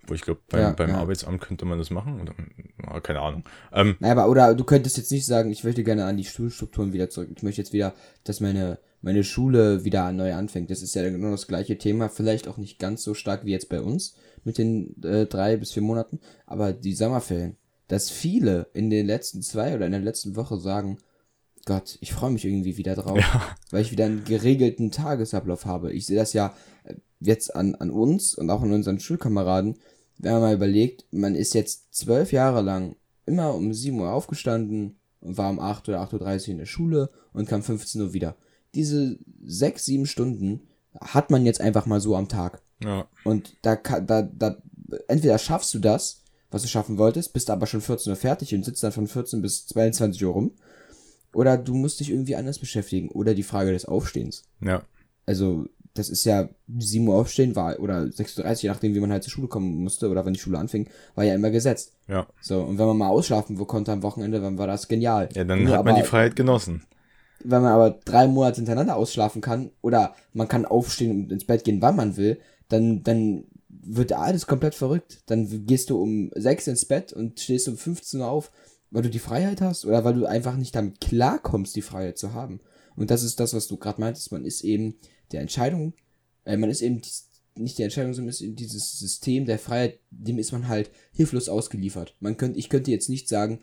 Wo ich glaube, beim, ja, beim ja. Arbeitsamt könnte man das machen. Oder, keine Ahnung.
Ähm, aber, oder du könntest jetzt nicht sagen, ich möchte gerne an die Schulstrukturen wieder zurück. Ich möchte jetzt wieder, dass meine, meine Schule wieder neu anfängt. Das ist ja genau das gleiche Thema. Vielleicht auch nicht ganz so stark wie jetzt bei uns mit den äh, drei bis vier Monaten. Aber die Sommerferien, dass viele in den letzten zwei oder in der letzten Woche sagen, Gott, ich freue mich irgendwie wieder drauf, ja. weil ich wieder einen geregelten Tagesablauf habe. Ich sehe das ja äh, jetzt an, an uns und auch an unseren Schulkameraden, wenn man mal überlegt, man ist jetzt zwölf Jahre lang immer um 7 Uhr aufgestanden und war um 8 oder 8.30 Uhr in der Schule und kam 15 Uhr wieder. Diese sechs, sieben Stunden hat man jetzt einfach mal so am Tag. Ja. Und da, da, da, entweder schaffst du das, was du schaffen wolltest, bist aber schon 14 Uhr fertig und sitzt dann von 14 bis 22 Uhr rum. Oder du musst dich irgendwie anders beschäftigen. Oder die Frage des Aufstehens. Ja. Also, das ist ja 7 Uhr aufstehen war, oder 6.30 Uhr, je nachdem, wie man halt zur Schule kommen musste, oder wenn die Schule anfing, war ja immer gesetzt. Ja. So, und wenn man mal ausschlafen wo konnte am Wochenende, dann war das genial.
Ja, dann Nur hat man die Freiheit genossen.
Wenn man aber drei Monate hintereinander ausschlafen kann, oder man kann aufstehen und ins Bett gehen, wann man will, dann, dann wird alles komplett verrückt. Dann gehst du um 6 ins Bett und stehst um 15 Uhr auf weil du die Freiheit hast oder weil du einfach nicht damit klarkommst, die Freiheit zu haben. Und das ist das, was du gerade meintest. Man ist eben der Entscheidung, äh, man ist eben nicht die Entscheidung, sondern ist eben dieses System der Freiheit, dem ist man halt hilflos ausgeliefert. Man könnte, ich könnte jetzt nicht sagen,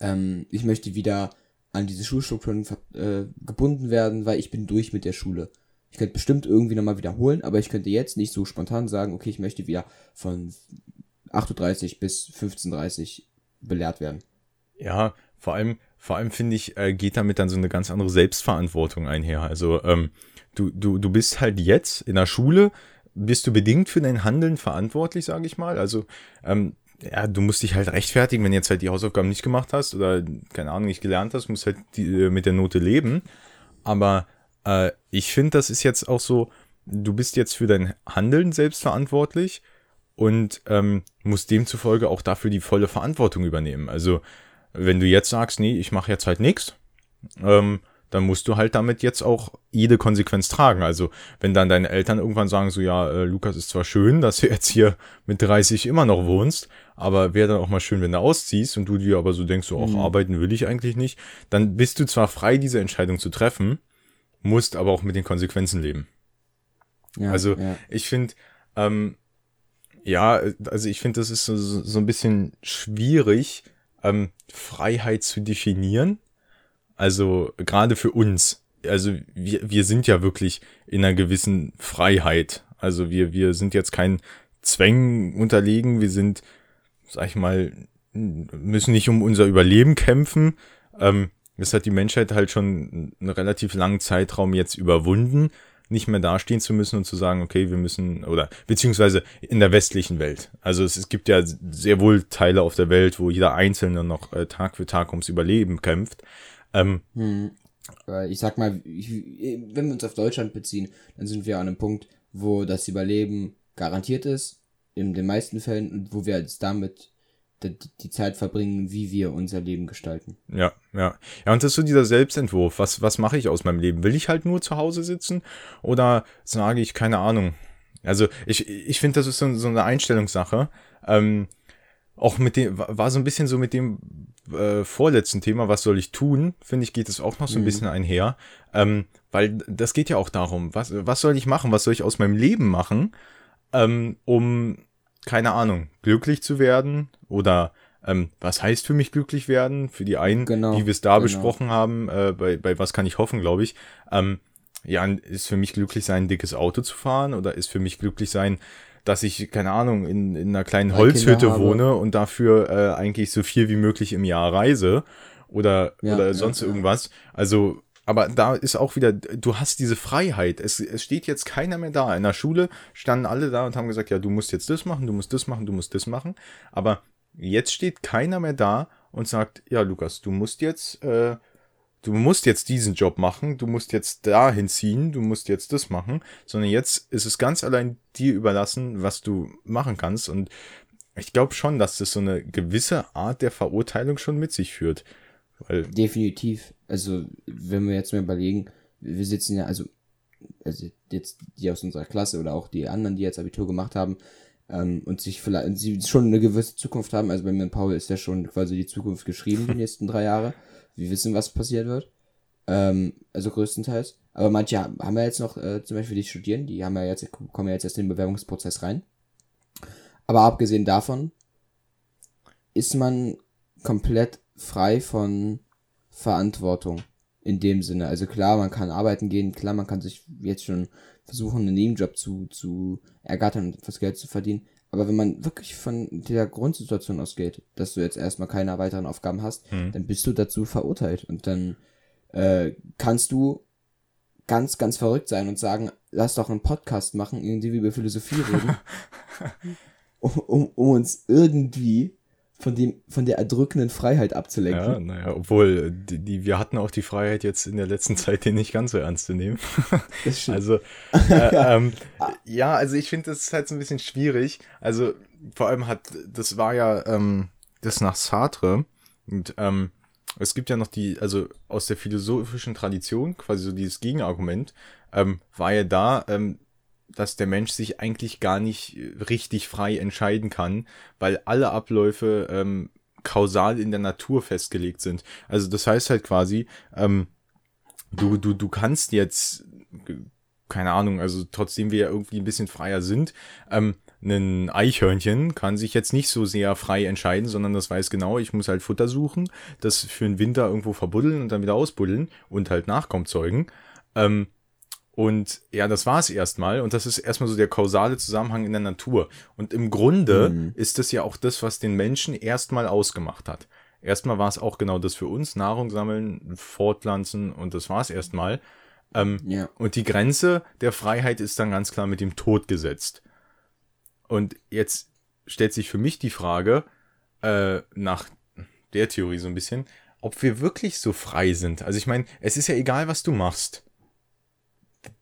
ähm, ich möchte wieder an diese Schulstrukturen äh, gebunden werden, weil ich bin durch mit der Schule. Ich könnte bestimmt irgendwie nochmal wiederholen, aber ich könnte jetzt nicht so spontan sagen, okay, ich möchte wieder von 8.30 bis 15.30 belehrt werden.
Ja, vor allem, vor allem finde ich, äh, geht damit dann so eine ganz andere Selbstverantwortung einher. Also ähm, du, du, du bist halt jetzt in der Schule, bist du bedingt für dein Handeln verantwortlich, sage ich mal. Also ähm, ja, du musst dich halt rechtfertigen, wenn jetzt halt die Hausaufgaben nicht gemacht hast oder keine Ahnung nicht gelernt hast, musst halt die, äh, mit der Note leben. Aber äh, ich finde, das ist jetzt auch so, du bist jetzt für dein Handeln selbst verantwortlich und ähm, muss demzufolge auch dafür die volle Verantwortung übernehmen. Also wenn du jetzt sagst, nee, ich mache jetzt halt nichts, ähm, dann musst du halt damit jetzt auch jede Konsequenz tragen. Also wenn dann deine Eltern irgendwann sagen, so ja, äh, Lukas ist zwar schön, [LAUGHS] dass du jetzt hier mit 30 immer noch wohnst, aber wäre dann auch mal schön, wenn du ausziehst und du dir aber so denkst, so auch mhm. arbeiten will ich eigentlich nicht, dann bist du zwar frei, diese Entscheidung zu treffen, musst aber auch mit den Konsequenzen leben. Ja, also ja. ich finde, ähm, ja, also ich finde, das ist so, so ein bisschen schwierig, ähm, Freiheit zu definieren. Also gerade für uns. Also wir, wir sind ja wirklich in einer gewissen Freiheit. Also wir, wir sind jetzt kein Zwängen unterlegen. Wir sind, sag ich mal, müssen nicht um unser Überleben kämpfen. Ähm, das hat die Menschheit halt schon einen relativ langen Zeitraum jetzt überwunden nicht mehr dastehen zu müssen und zu sagen, okay, wir müssen, oder beziehungsweise in der westlichen Welt. Also es, es gibt ja sehr wohl Teile auf der Welt, wo jeder Einzelne noch äh, Tag für Tag ums Überleben kämpft. Ähm,
hm. Ich sag mal, ich, wenn wir uns auf Deutschland beziehen, dann sind wir an einem Punkt, wo das Überleben garantiert ist, in den meisten Fällen, und wo wir jetzt damit die Zeit verbringen, wie wir unser Leben gestalten.
Ja, ja. Ja, und das ist so dieser Selbstentwurf. Was, was mache ich aus meinem Leben? Will ich halt nur zu Hause sitzen? Oder sage ich, keine Ahnung. Also, ich, ich finde, das ist so, so eine Einstellungssache. Ähm, auch mit dem, war so ein bisschen so mit dem äh, vorletzten Thema, was soll ich tun, finde ich, geht es auch noch so ein
Mhm.
bisschen einher. Ähm, weil das geht ja auch darum, was, was soll ich machen, was soll ich aus meinem Leben machen, ähm, um, keine Ahnung, glücklich zu werden oder ähm, was heißt für mich glücklich werden? Für die einen,
Genau,
die wir es da
genau.
besprochen haben, äh, bei, bei was kann ich hoffen, glaube ich. Ähm, ja, ist für mich glücklich sein, ein dickes Auto zu fahren oder ist für mich glücklich sein, dass ich, keine Ahnung, in, in einer kleinen
Drei
Holzhütte wohne und dafür äh, eigentlich so viel wie möglich im Jahr reise oder,
Ja,
oder sonst
ja.
irgendwas. Also, aber da ist auch wieder, du hast diese Freiheit. Es, es steht jetzt keiner mehr da. In der Schule standen alle da und haben gesagt, ja, du musst jetzt das machen, du musst das machen, du musst das machen. Aber jetzt steht keiner mehr da und sagt, ja, Lukas, du musst jetzt, äh, du musst jetzt diesen Job machen, du musst jetzt dahin ziehen, du musst jetzt das machen, sondern jetzt ist es ganz allein dir überlassen, was du machen kannst. Und ich glaube schon, dass das so eine gewisse Art der Verurteilung schon mit sich führt. Weil,
Definitiv. Also, wenn wir jetzt mal überlegen, wir sitzen ja, also, also jetzt die aus unserer Klasse oder auch die anderen, die jetzt Abitur gemacht haben, ähm, und sich vielleicht, und sie schon eine gewisse Zukunft haben, also bei mir und Paul ist ja schon quasi die Zukunft geschrieben, die [LAUGHS] nächsten drei Jahre. Wir wissen, was passiert wird. Ähm, also größtenteils. Aber manche haben ja jetzt noch, äh, zum Beispiel die studieren, die haben ja jetzt, kommen ja jetzt erst in den Bewerbungsprozess rein. Aber abgesehen davon ist man komplett frei von Verantwortung in dem Sinne. Also klar, man kann arbeiten gehen, klar, man kann sich jetzt schon versuchen, einen Nebenjob zu, zu ergattern und etwas Geld zu verdienen. Aber wenn man wirklich von der Grundsituation ausgeht, dass du jetzt erstmal keine weiteren Aufgaben hast,
Hm.
dann bist du dazu verurteilt. Und dann äh, kannst du ganz, ganz verrückt sein und sagen, lass doch einen Podcast machen, irgendwie über Philosophie reden, [LAUGHS] um, um, um uns irgendwie von dem, von der erdrückenden Freiheit
ja,
abzulenken.
naja, obwohl, die, die, wir hatten auch die Freiheit jetzt in der letzten [LAUGHS] Zeit, den nicht ganz so ernst zu nehmen. [LAUGHS]
Das stimmt.
Also, äh, [LAUGHS] ähm, ja, also ich finde, das ist halt so ein bisschen schwierig. Also, vor allem hat, das war ja ähm, das nach Sartre. Und ähm, es gibt ja noch die, also aus der philosophischen Tradition, quasi so dieses Gegenargument, ähm, war ja da, ähm, dass der Mensch sich eigentlich gar nicht äh, richtig frei entscheiden kann, weil alle Abläufe ähm, kausal in der Natur festgelegt sind. Also das heißt halt quasi, ähm, du, du, du kannst jetzt, äh, keine Ahnung, also trotzdem wir ja irgendwie ein bisschen freier sind, ähm, ein Eichhörnchen kann sich jetzt nicht so sehr frei entscheiden, sondern das weiß genau, ich muss halt Futter suchen, das für den Winter irgendwo verbuddeln und dann wieder ausbuddeln und halt Nachkommen zeugen. Ähm, und ja, das war es erstmal. Und das ist erstmal so der kausale Zusammenhang in der Natur. Und im Grunde
Mhm.
ist das ja auch das, was den Menschen erstmal ausgemacht hat. Erstmal war es auch genau das für uns, Nahrung sammeln, fortpflanzen und das war es erstmal. Ähm,
Ja.
und die Grenze der Freiheit ist dann ganz klar mit dem Tod gesetzt. Und jetzt stellt sich für mich die Frage, äh, nach der Theorie so ein bisschen, ob wir wirklich so frei sind. Also ich meine, es ist ja egal, was du machst.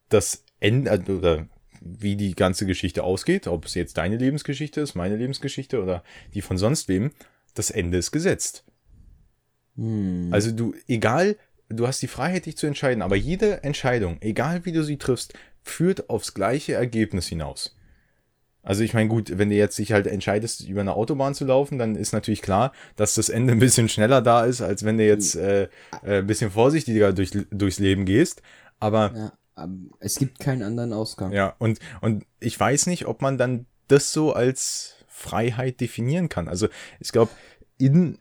Das Ende, äh, oder wie die ganze Geschichte ausgeht, ob es jetzt deine Lebensgeschichte ist, meine Lebensgeschichte oder die von sonst wem, das Ende ist gesetzt.
Hm.
Also du, egal, du hast die Freiheit, dich zu entscheiden, aber jede Entscheidung, egal wie du sie triffst, führt aufs gleiche Ergebnis hinaus. Also ich meine, gut, wenn du jetzt dich halt entscheidest, über eine Autobahn zu laufen, dann ist natürlich klar, dass das Ende ein bisschen schneller da ist, als wenn du jetzt äh, äh, ein bisschen vorsichtiger durch, durchs Leben gehst. Aber
ja. Aber Es gibt keinen anderen Ausgang.
ja, und, und ich weiß nicht, ob man dann das so als Freiheit definieren kann. Also ich glaube, in,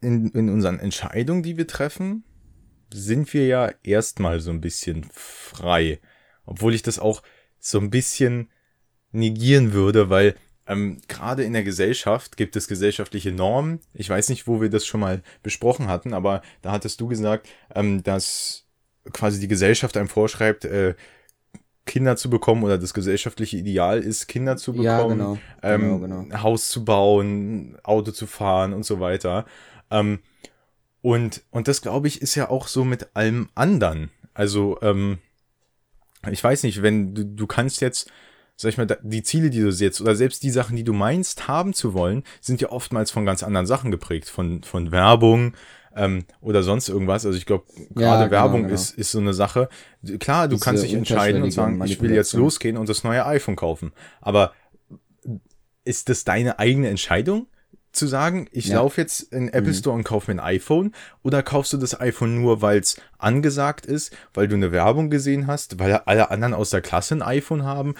in, in unseren Entscheidungen, die wir treffen, sind wir ja erstmal so ein bisschen frei. Obwohl ich das auch so ein bisschen negieren würde, weil ähm, gerade in der Gesellschaft gibt es gesellschaftliche Normen. Ich weiß nicht, wo wir das schon mal besprochen hatten, aber da hattest du gesagt, ähm, dass quasi die Gesellschaft einem vorschreibt, äh, Kinder zu bekommen oder das gesellschaftliche Ideal ist, Kinder zu bekommen,
Ja, genau.
ähm,
Genau, genau.
Haus zu bauen, Auto zu fahren und so weiter. Ähm, und, und das, glaube ich, ist ja auch so mit allem anderen. Also, ähm, ich weiß nicht, wenn du, du kannst jetzt, sag ich mal, die Ziele, die du setzt, oder selbst die Sachen, die du meinst, haben zu wollen, sind ja oftmals von ganz anderen Sachen geprägt. Von, von Werbung, ähm, oder sonst irgendwas. Also ich glaube, gerade
genau,
Werbung
genau.
Ist, ist so eine Sache. Klar, du
Diese
kannst dich entscheiden und sagen, ich will jetzt losgehen und das neue iPhone kaufen. Aber ist das deine eigene Entscheidung? zu sagen, ich
Ja.
laufe jetzt in Apple
Mhm.
Store und kaufe mir ein iPhone oder kaufst du das iPhone nur, weil es angesagt ist, weil du eine Werbung gesehen hast, weil alle anderen aus der Klasse ein iPhone haben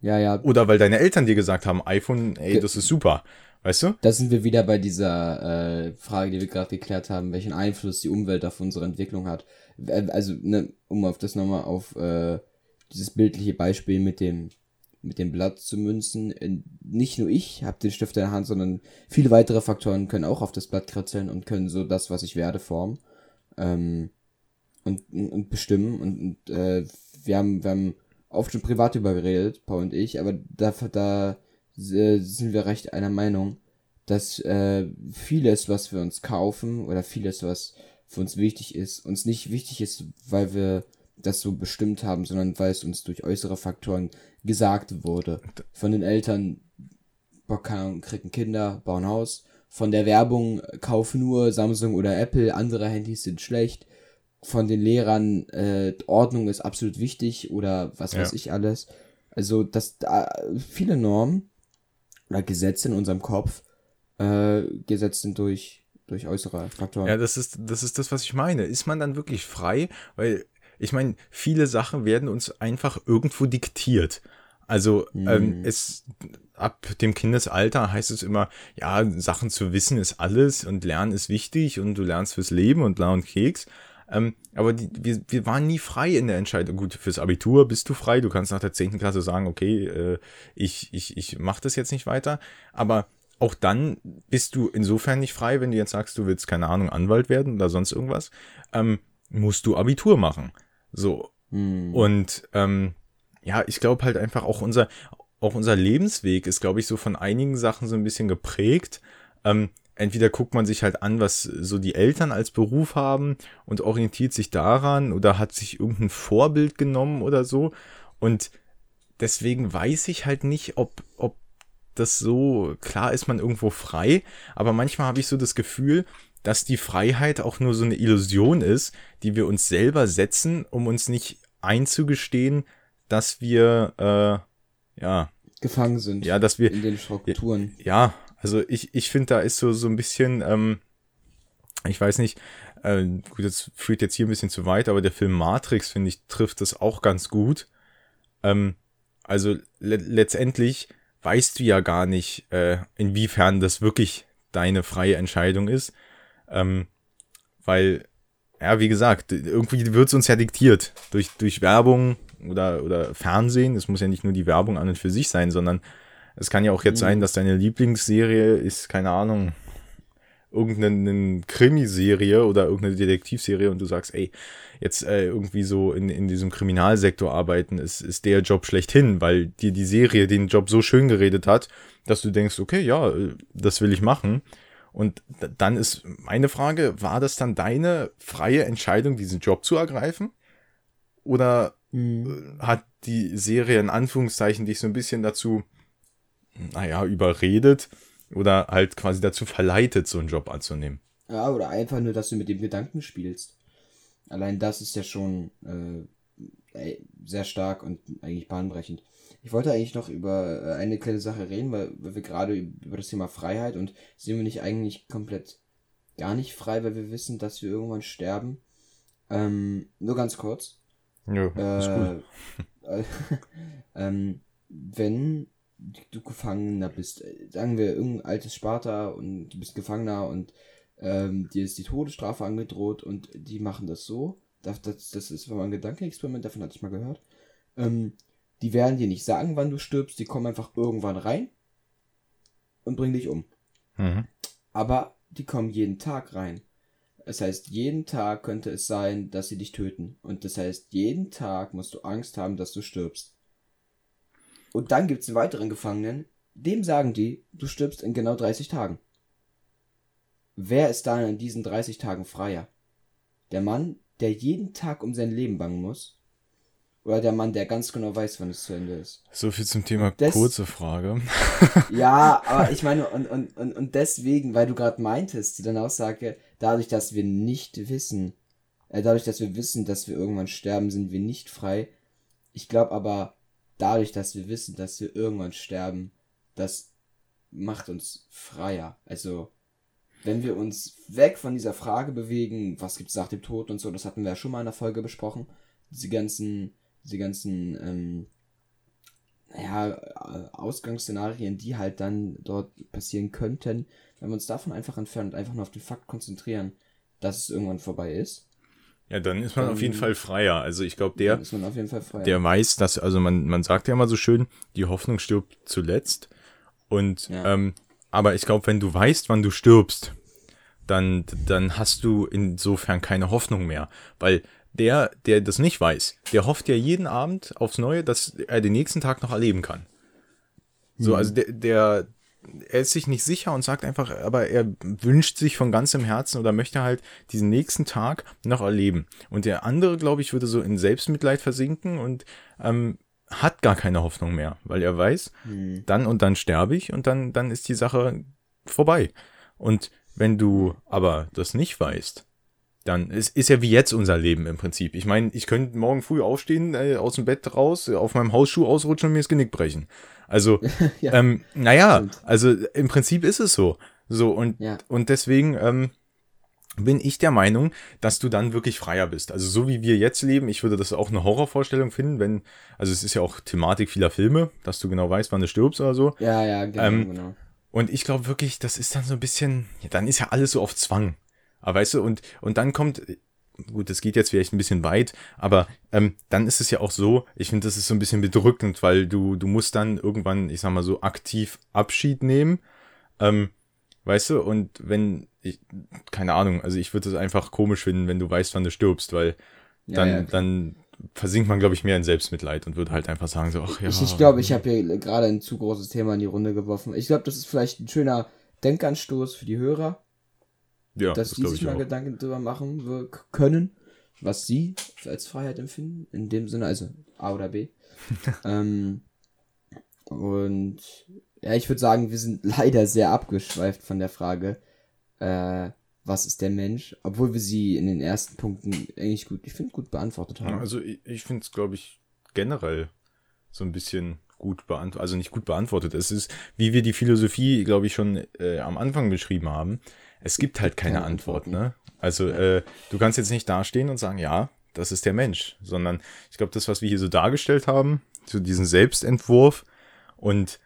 Ja, ja,
oder weil deine Eltern dir gesagt haben, iPhone, ey, das ist super. Weißt du?
Da sind wir wieder bei dieser äh, Frage, die wir gerade geklärt haben, welchen Einfluss die Umwelt auf unsere Entwicklung hat. Äh, Also, ne, um auf das nochmal auf äh, dieses bildliche Beispiel mit dem mit dem Blatt zu münzen. äh, Nicht nur ich habe den Stift in der Hand, sondern viele weitere Faktoren können auch auf das Blatt kritzeln und können so das, was ich werde, formen ähm, und, und bestimmen. Und, und äh, wir haben wir haben oft schon privat über geredet, Paul und ich, aber da, da äh, sind wir recht einer Meinung, dass äh, vieles, was wir uns kaufen oder vieles, was für uns wichtig ist, uns nicht wichtig ist, weil wir das so bestimmt haben, sondern weil es uns durch äußere Faktoren gesagt wurde. Von den Eltern, keine Ahnung, kriegen Kinder, bauen Haus. Von der Werbung, kauf nur Samsung oder Apple, andere Handys sind schlecht. Von den Lehrern, äh, Ordnung ist absolut wichtig oder was weiß
Ja.
ich alles. Also, dass da viele Normen oder Gesetze in unserem Kopf äh, gesetzt sind durch, durch äußere Faktoren.
Ja, das ist, das ist das, was ich meine. Ist man dann wirklich frei? Weil, ich meine, viele Sachen werden uns einfach irgendwo diktiert. Also, ähm, es, ab dem Kindesalter heißt es immer, ja, Sachen zu wissen ist alles und Lernen ist wichtig und du lernst fürs Leben und bla und Keks. Ähm, aber die, wir, wir waren nie frei in der Entscheidung. Gut, fürs Abitur bist du frei. Du kannst nach der 10. Klasse sagen, okay, äh, ich, ich, ich mache das jetzt nicht weiter. Aber auch dann bist du insofern nicht frei, wenn du jetzt sagst, du willst, keine Ahnung, Anwalt werden oder sonst irgendwas, ähm, musst du Abitur machen. So.
Hm.
Und ähm, ja, ich glaube halt einfach auch unser, auch unser Lebensweg ist, glaube ich, so von einigen Sachen so ein bisschen geprägt. Ähm, entweder guckt man sich halt an, was so die Eltern als Beruf haben und orientiert sich daran oder hat sich irgendein Vorbild genommen oder so. Und deswegen weiß ich halt nicht, ob, ob das so, klar ist man irgendwo frei, aber manchmal habe ich so das Gefühl, dass die Freiheit auch nur so eine Illusion ist, die wir uns selber setzen, um uns nicht einzugestehen, dass wir, äh, ja,
gefangen sind
ja, dass wir,
in den Strukturen.
ja, also ich, ich finde, da ist so, so ein bisschen, ähm, ich weiß nicht, äh, gut, das führt jetzt hier ein bisschen zu weit, aber der Film Matrix, finde ich, trifft das auch ganz gut. Ähm, also le letztendlich weißt du ja gar nicht, äh, inwiefern das wirklich deine freie Entscheidung ist. Ähm, weil, ja, wie gesagt, irgendwie wird es uns ja diktiert durch, durch Werbung oder, oder Fernsehen. Es muss ja nicht nur die Werbung an und für sich sein, sondern es kann ja auch jetzt sein, dass deine Lieblingsserie ist, keine Ahnung, irgendeine Krimiserie oder irgendeine Detektivserie und du sagst, ey, jetzt äh, irgendwie so in, in diesem Kriminalsektor arbeiten, ist, ist der Job schlechthin, weil dir die Serie den Job so schön geredet hat, dass du denkst, okay, ja, äh, das will ich machen. Und dann ist meine Frage, war das dann deine freie Entscheidung, diesen Job zu ergreifen? Oder
Hm.
äh, hat die Serie in Anführungszeichen dich so ein bisschen dazu, naja, überredet oder halt quasi dazu verleitet, so einen Job anzunehmen?
Ja, oder einfach nur, dass du mit dem Gedanken spielst. Allein das ist ja schon äh, sehr stark und eigentlich bahnbrechend. Ich wollte eigentlich noch über äh, eine kleine Sache reden, weil, weil wir gerade über das Thema Freiheit und sind wir nicht eigentlich komplett gar nicht frei, weil wir wissen, dass wir irgendwann sterben. Ähm, nur ganz kurz.
Ja, ist gut.
Äh, [LAUGHS] äh, [LAUGHS] ähm, wenn du Gefangener bist, äh, sagen wir irgendein altes Sparta und du bist Gefangener und ähm, dir ist die Todesstrafe angedroht und die machen das so, das, das, das ist mal ein Gedankenexperiment, davon hatte ich mal gehört, ähm, die werden dir nicht sagen, wann du stirbst, die kommen einfach irgendwann rein und bringen dich um.
Mhm.
Aber die kommen jeden Tag rein. Das heißt, jeden Tag könnte es sein, dass sie dich töten. Und das heißt, jeden Tag musst du Angst haben, dass du stirbst. Und dann gibt es einen weiteren Gefangenen, dem sagen die, du stirbst in genau 30 Tagen. Wer ist dann in diesen 30 Tagen freier? Der Mann, der jeden Tag um sein Leben bangen muss? Oder der Mann, der ganz genau weiß, wann es zu Ende ist?
So viel zum Thema
Das-
kurze Frage. [LAUGHS]
Ja, aber ich meine, und, und, und, und deswegen, weil du gerade meintest, deine Aussage, dadurch, dass wir nicht wissen, äh, dadurch, dass wir wissen, dass wir irgendwann sterben, sind wir nicht frei. Ich glaube aber, dadurch, dass wir wissen, dass wir irgendwann sterben, dass macht uns freier. Also, wenn wir uns weg von dieser Frage bewegen, was gibt es nach dem Tod und so, das hatten wir ja schon mal in der Folge besprochen, diese ganzen, diese ganzen, ähm, naja, Ausgangsszenarien, die halt dann dort passieren könnten, wenn wir uns davon einfach entfernen und einfach nur auf den Fakt konzentrieren, dass es irgendwann vorbei ist.
Ja, dann ist man ähm, auf jeden Fall freier. Also ich glaube, der, der weiß, dass, also man, man sagt ja immer so schön, die Hoffnung stirbt zuletzt. Und ja. ähm, aber ich glaube, wenn du weißt, wann du stirbst, dann, dann hast du insofern keine Hoffnung mehr. Weil der, der das nicht weiß, der hofft ja jeden Abend aufs Neue, dass er den nächsten Tag noch erleben kann. So, mhm. also der, der, er ist sich nicht sicher und sagt einfach, aber er wünscht sich von ganzem Herzen oder möchte halt diesen nächsten Tag noch erleben. Und der andere, glaube ich, würde so in Selbstmitleid versinken und ähm, hat gar keine Hoffnung mehr, weil er weiß, mhm. dann und dann sterbe ich und dann, dann ist die Sache vorbei. Und wenn du aber das nicht weißt, dann ist, ist ja wie jetzt unser Leben im Prinzip. Ich meine, ich könnte morgen früh aufstehen, äh, aus dem Bett raus, auf meinem Hausschuh ausrutschen und mir das Genick brechen. Also, [LAUGHS] ja, ähm, naja, also im Prinzip ist es so. So, und, ja. und deswegen, ähm, bin ich der Meinung, dass du dann wirklich freier bist. Also so wie wir jetzt leben, ich würde das auch eine Horrorvorstellung finden, wenn, also es ist ja auch Thematik vieler Filme, dass du genau weißt, wann du stirbst oder so.
Ja, ja, genau, ähm, genau.
Und ich glaube wirklich, das ist dann so ein bisschen, ja, dann ist ja alles so auf Zwang. Aber weißt du, und, und dann kommt, gut, das geht jetzt vielleicht ein bisschen weit, aber ähm, dann ist es ja auch so, ich finde, das ist so ein bisschen bedrückend, weil du, du musst dann irgendwann, ich sag mal so, aktiv Abschied nehmen. Ähm, weißt du, und wenn, ich, keine Ahnung, also ich würde es einfach komisch finden, wenn du weißt, wann du stirbst, weil dann, ja, ja, dann versinkt man, glaube ich, mehr in Selbstmitleid und würde halt einfach sagen, so, ach ja.
Ich glaube, ich, glaub, ich habe hier gerade ein zu großes Thema in die Runde geworfen. Ich glaube, das ist vielleicht ein schöner Denkanstoß für die Hörer. Ja, dass das die sich mal auch. Gedanken darüber machen können, was sie als Freiheit empfinden. In dem Sinne, also A oder B. [LAUGHS] ähm, und ja, ich würde sagen, wir sind [LAUGHS] leider sehr abgeschweift von der Frage, äh, was ist der Mensch, obwohl wir sie in den ersten Punkten eigentlich gut, ich finde, gut beantwortet haben.
also ich, ich finde es, glaube ich, generell so ein bisschen gut beantwortet, also nicht gut beantwortet. Es ist, wie wir die Philosophie, glaube ich, schon äh, am Anfang beschrieben haben, es gibt halt keine, keine Antwort, ne? Also äh, du kannst jetzt nicht dastehen und sagen, ja, das ist der Mensch, sondern ich glaube, das, was wir hier so dargestellt haben, so diesen Selbstentwurf und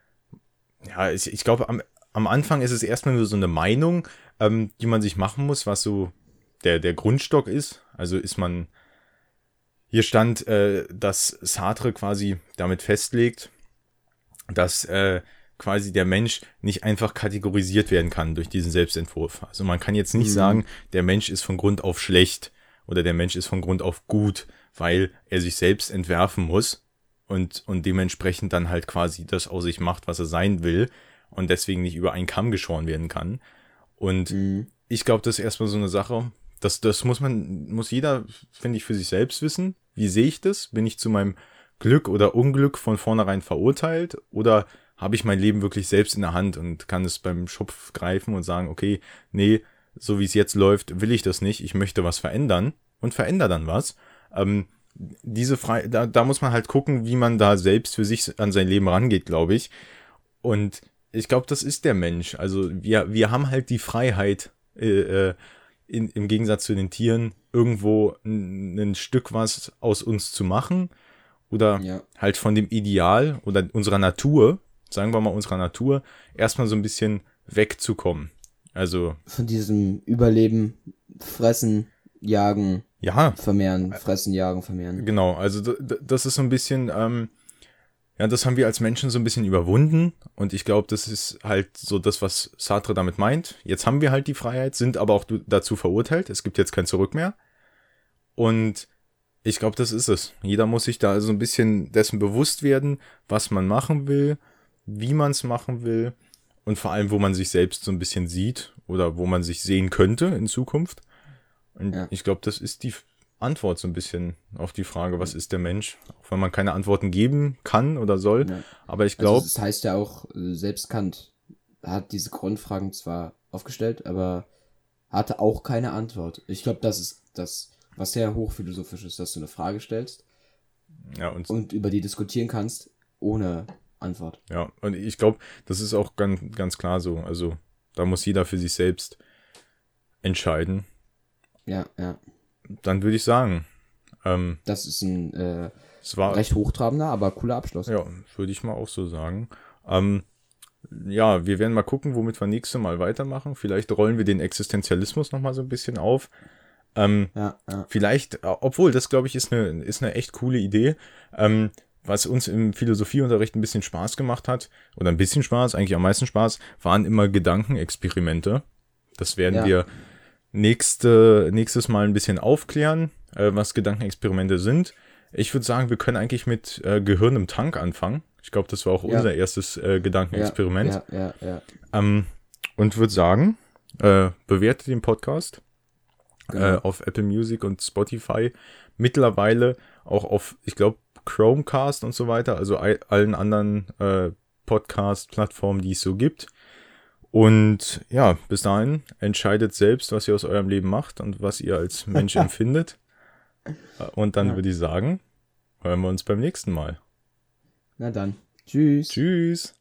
ja, ich, ich glaube, am, am Anfang ist es erstmal nur so eine Meinung, ähm, die man sich machen muss, was so der, der Grundstock ist. Also ist man, hier stand, äh, dass Sartre quasi damit festlegt, dass äh, quasi der Mensch nicht einfach kategorisiert werden kann durch diesen Selbstentwurf. Also man kann jetzt nicht mhm. sagen, der Mensch ist von Grund auf schlecht oder der Mensch ist von Grund auf gut, weil er sich selbst entwerfen muss und, und dementsprechend dann halt quasi das aus sich macht, was er sein will und deswegen nicht über einen Kamm geschoren werden kann. Und mhm. ich glaube, das ist erstmal so eine Sache, das, das muss man, muss jeder, finde ich, für sich selbst wissen. Wie sehe ich das? Bin ich zu meinem Glück oder Unglück von vornherein verurteilt oder habe ich mein Leben wirklich selbst in der Hand und kann es beim Schopf greifen und sagen, okay, nee, so wie es jetzt läuft, will ich das nicht, ich möchte was verändern und verändere dann was. Ähm, diese Frei da, da muss man halt gucken, wie man da selbst für sich an sein Leben rangeht, glaube ich. Und ich glaube, das ist der Mensch. Also wir, wir haben halt die Freiheit, äh, äh in, im Gegensatz zu den Tieren, irgendwo ein, ein Stück was aus uns zu machen oder ja. halt von dem Ideal oder unserer Natur, sagen wir mal unserer Natur, erstmal so ein bisschen wegzukommen. Also.
Von diesem Überleben, Fressen, Jagen,
ja.
vermehren, Fressen, Jagen, vermehren.
Genau, also das ist so ein bisschen, ähm, ja, das haben wir als Menschen so ein bisschen überwunden und ich glaube, das ist halt so das, was Sartre damit meint. Jetzt haben wir halt die Freiheit, sind aber auch dazu verurteilt. Es gibt jetzt kein Zurück mehr. Und ich glaube, das ist es. Jeder muss sich da also ein bisschen dessen bewusst werden, was man machen will, wie man es machen will und vor allem, wo man sich selbst so ein bisschen sieht oder wo man sich sehen könnte in Zukunft. Und ja. ich glaube, das ist die Antwort so ein bisschen auf die Frage, was ist der Mensch? Auch wenn man keine Antworten geben kann oder soll. Ja. Aber ich glaube. Also
das heißt ja auch, äh, selbst Kant hat diese Grundfragen zwar aufgestellt, aber hatte auch keine Antwort. Ich glaube, das ist das, was sehr hochphilosophisch ist, dass du eine Frage stellst
ja, und,
und über die diskutieren kannst, ohne Antwort.
Ja, und ich glaube, das ist auch ganz, ganz klar so. Also da muss jeder für sich selbst entscheiden.
Ja, ja.
Dann würde ich sagen, ähm,
Das ist ein äh,
war
recht hochtrabender, aber cooler Abschluss.
Ja, würde ich mal auch so sagen. Ähm, ja, wir werden mal gucken, womit wir nächste Mal weitermachen. Vielleicht rollen wir den Existenzialismus noch mal so ein bisschen auf. Ähm,
Ja, ja.
vielleicht, äh, obwohl, das glaube ich ist eine, ist eine echt coole Idee. Ähm, was uns im Philosophieunterricht ein bisschen Spaß gemacht hat, oder ein bisschen Spaß, eigentlich am meisten Spaß, waren immer Gedankenexperimente. Das werden
Ja.
wir nächste, nächstes Mal ein bisschen aufklären, äh, was Gedankenexperimente sind. Ich würde sagen, wir können eigentlich mit äh, Gehirn im Tank anfangen. Ich glaube, das war auch
Ja.
unser erstes äh, Gedankenexperiment.
Ja, ja, ja.
Ähm, und würde sagen, äh, bewertet den Podcast
Genau.
äh, auf Apple Music und Spotify. Mittlerweile auch auf, ich glaube, Chromecast und so weiter, also all, allen anderen äh, Podcast-Plattformen, die es so gibt. Und ja, bis dahin entscheidet selbst, was ihr aus eurem Leben macht und was ihr als Mensch [LAUGHS] empfindet. Äh, Und dann
Ja.
würde ich sagen, hören wir uns beim nächsten Mal.
Na dann. Tschüss.
Tschüss.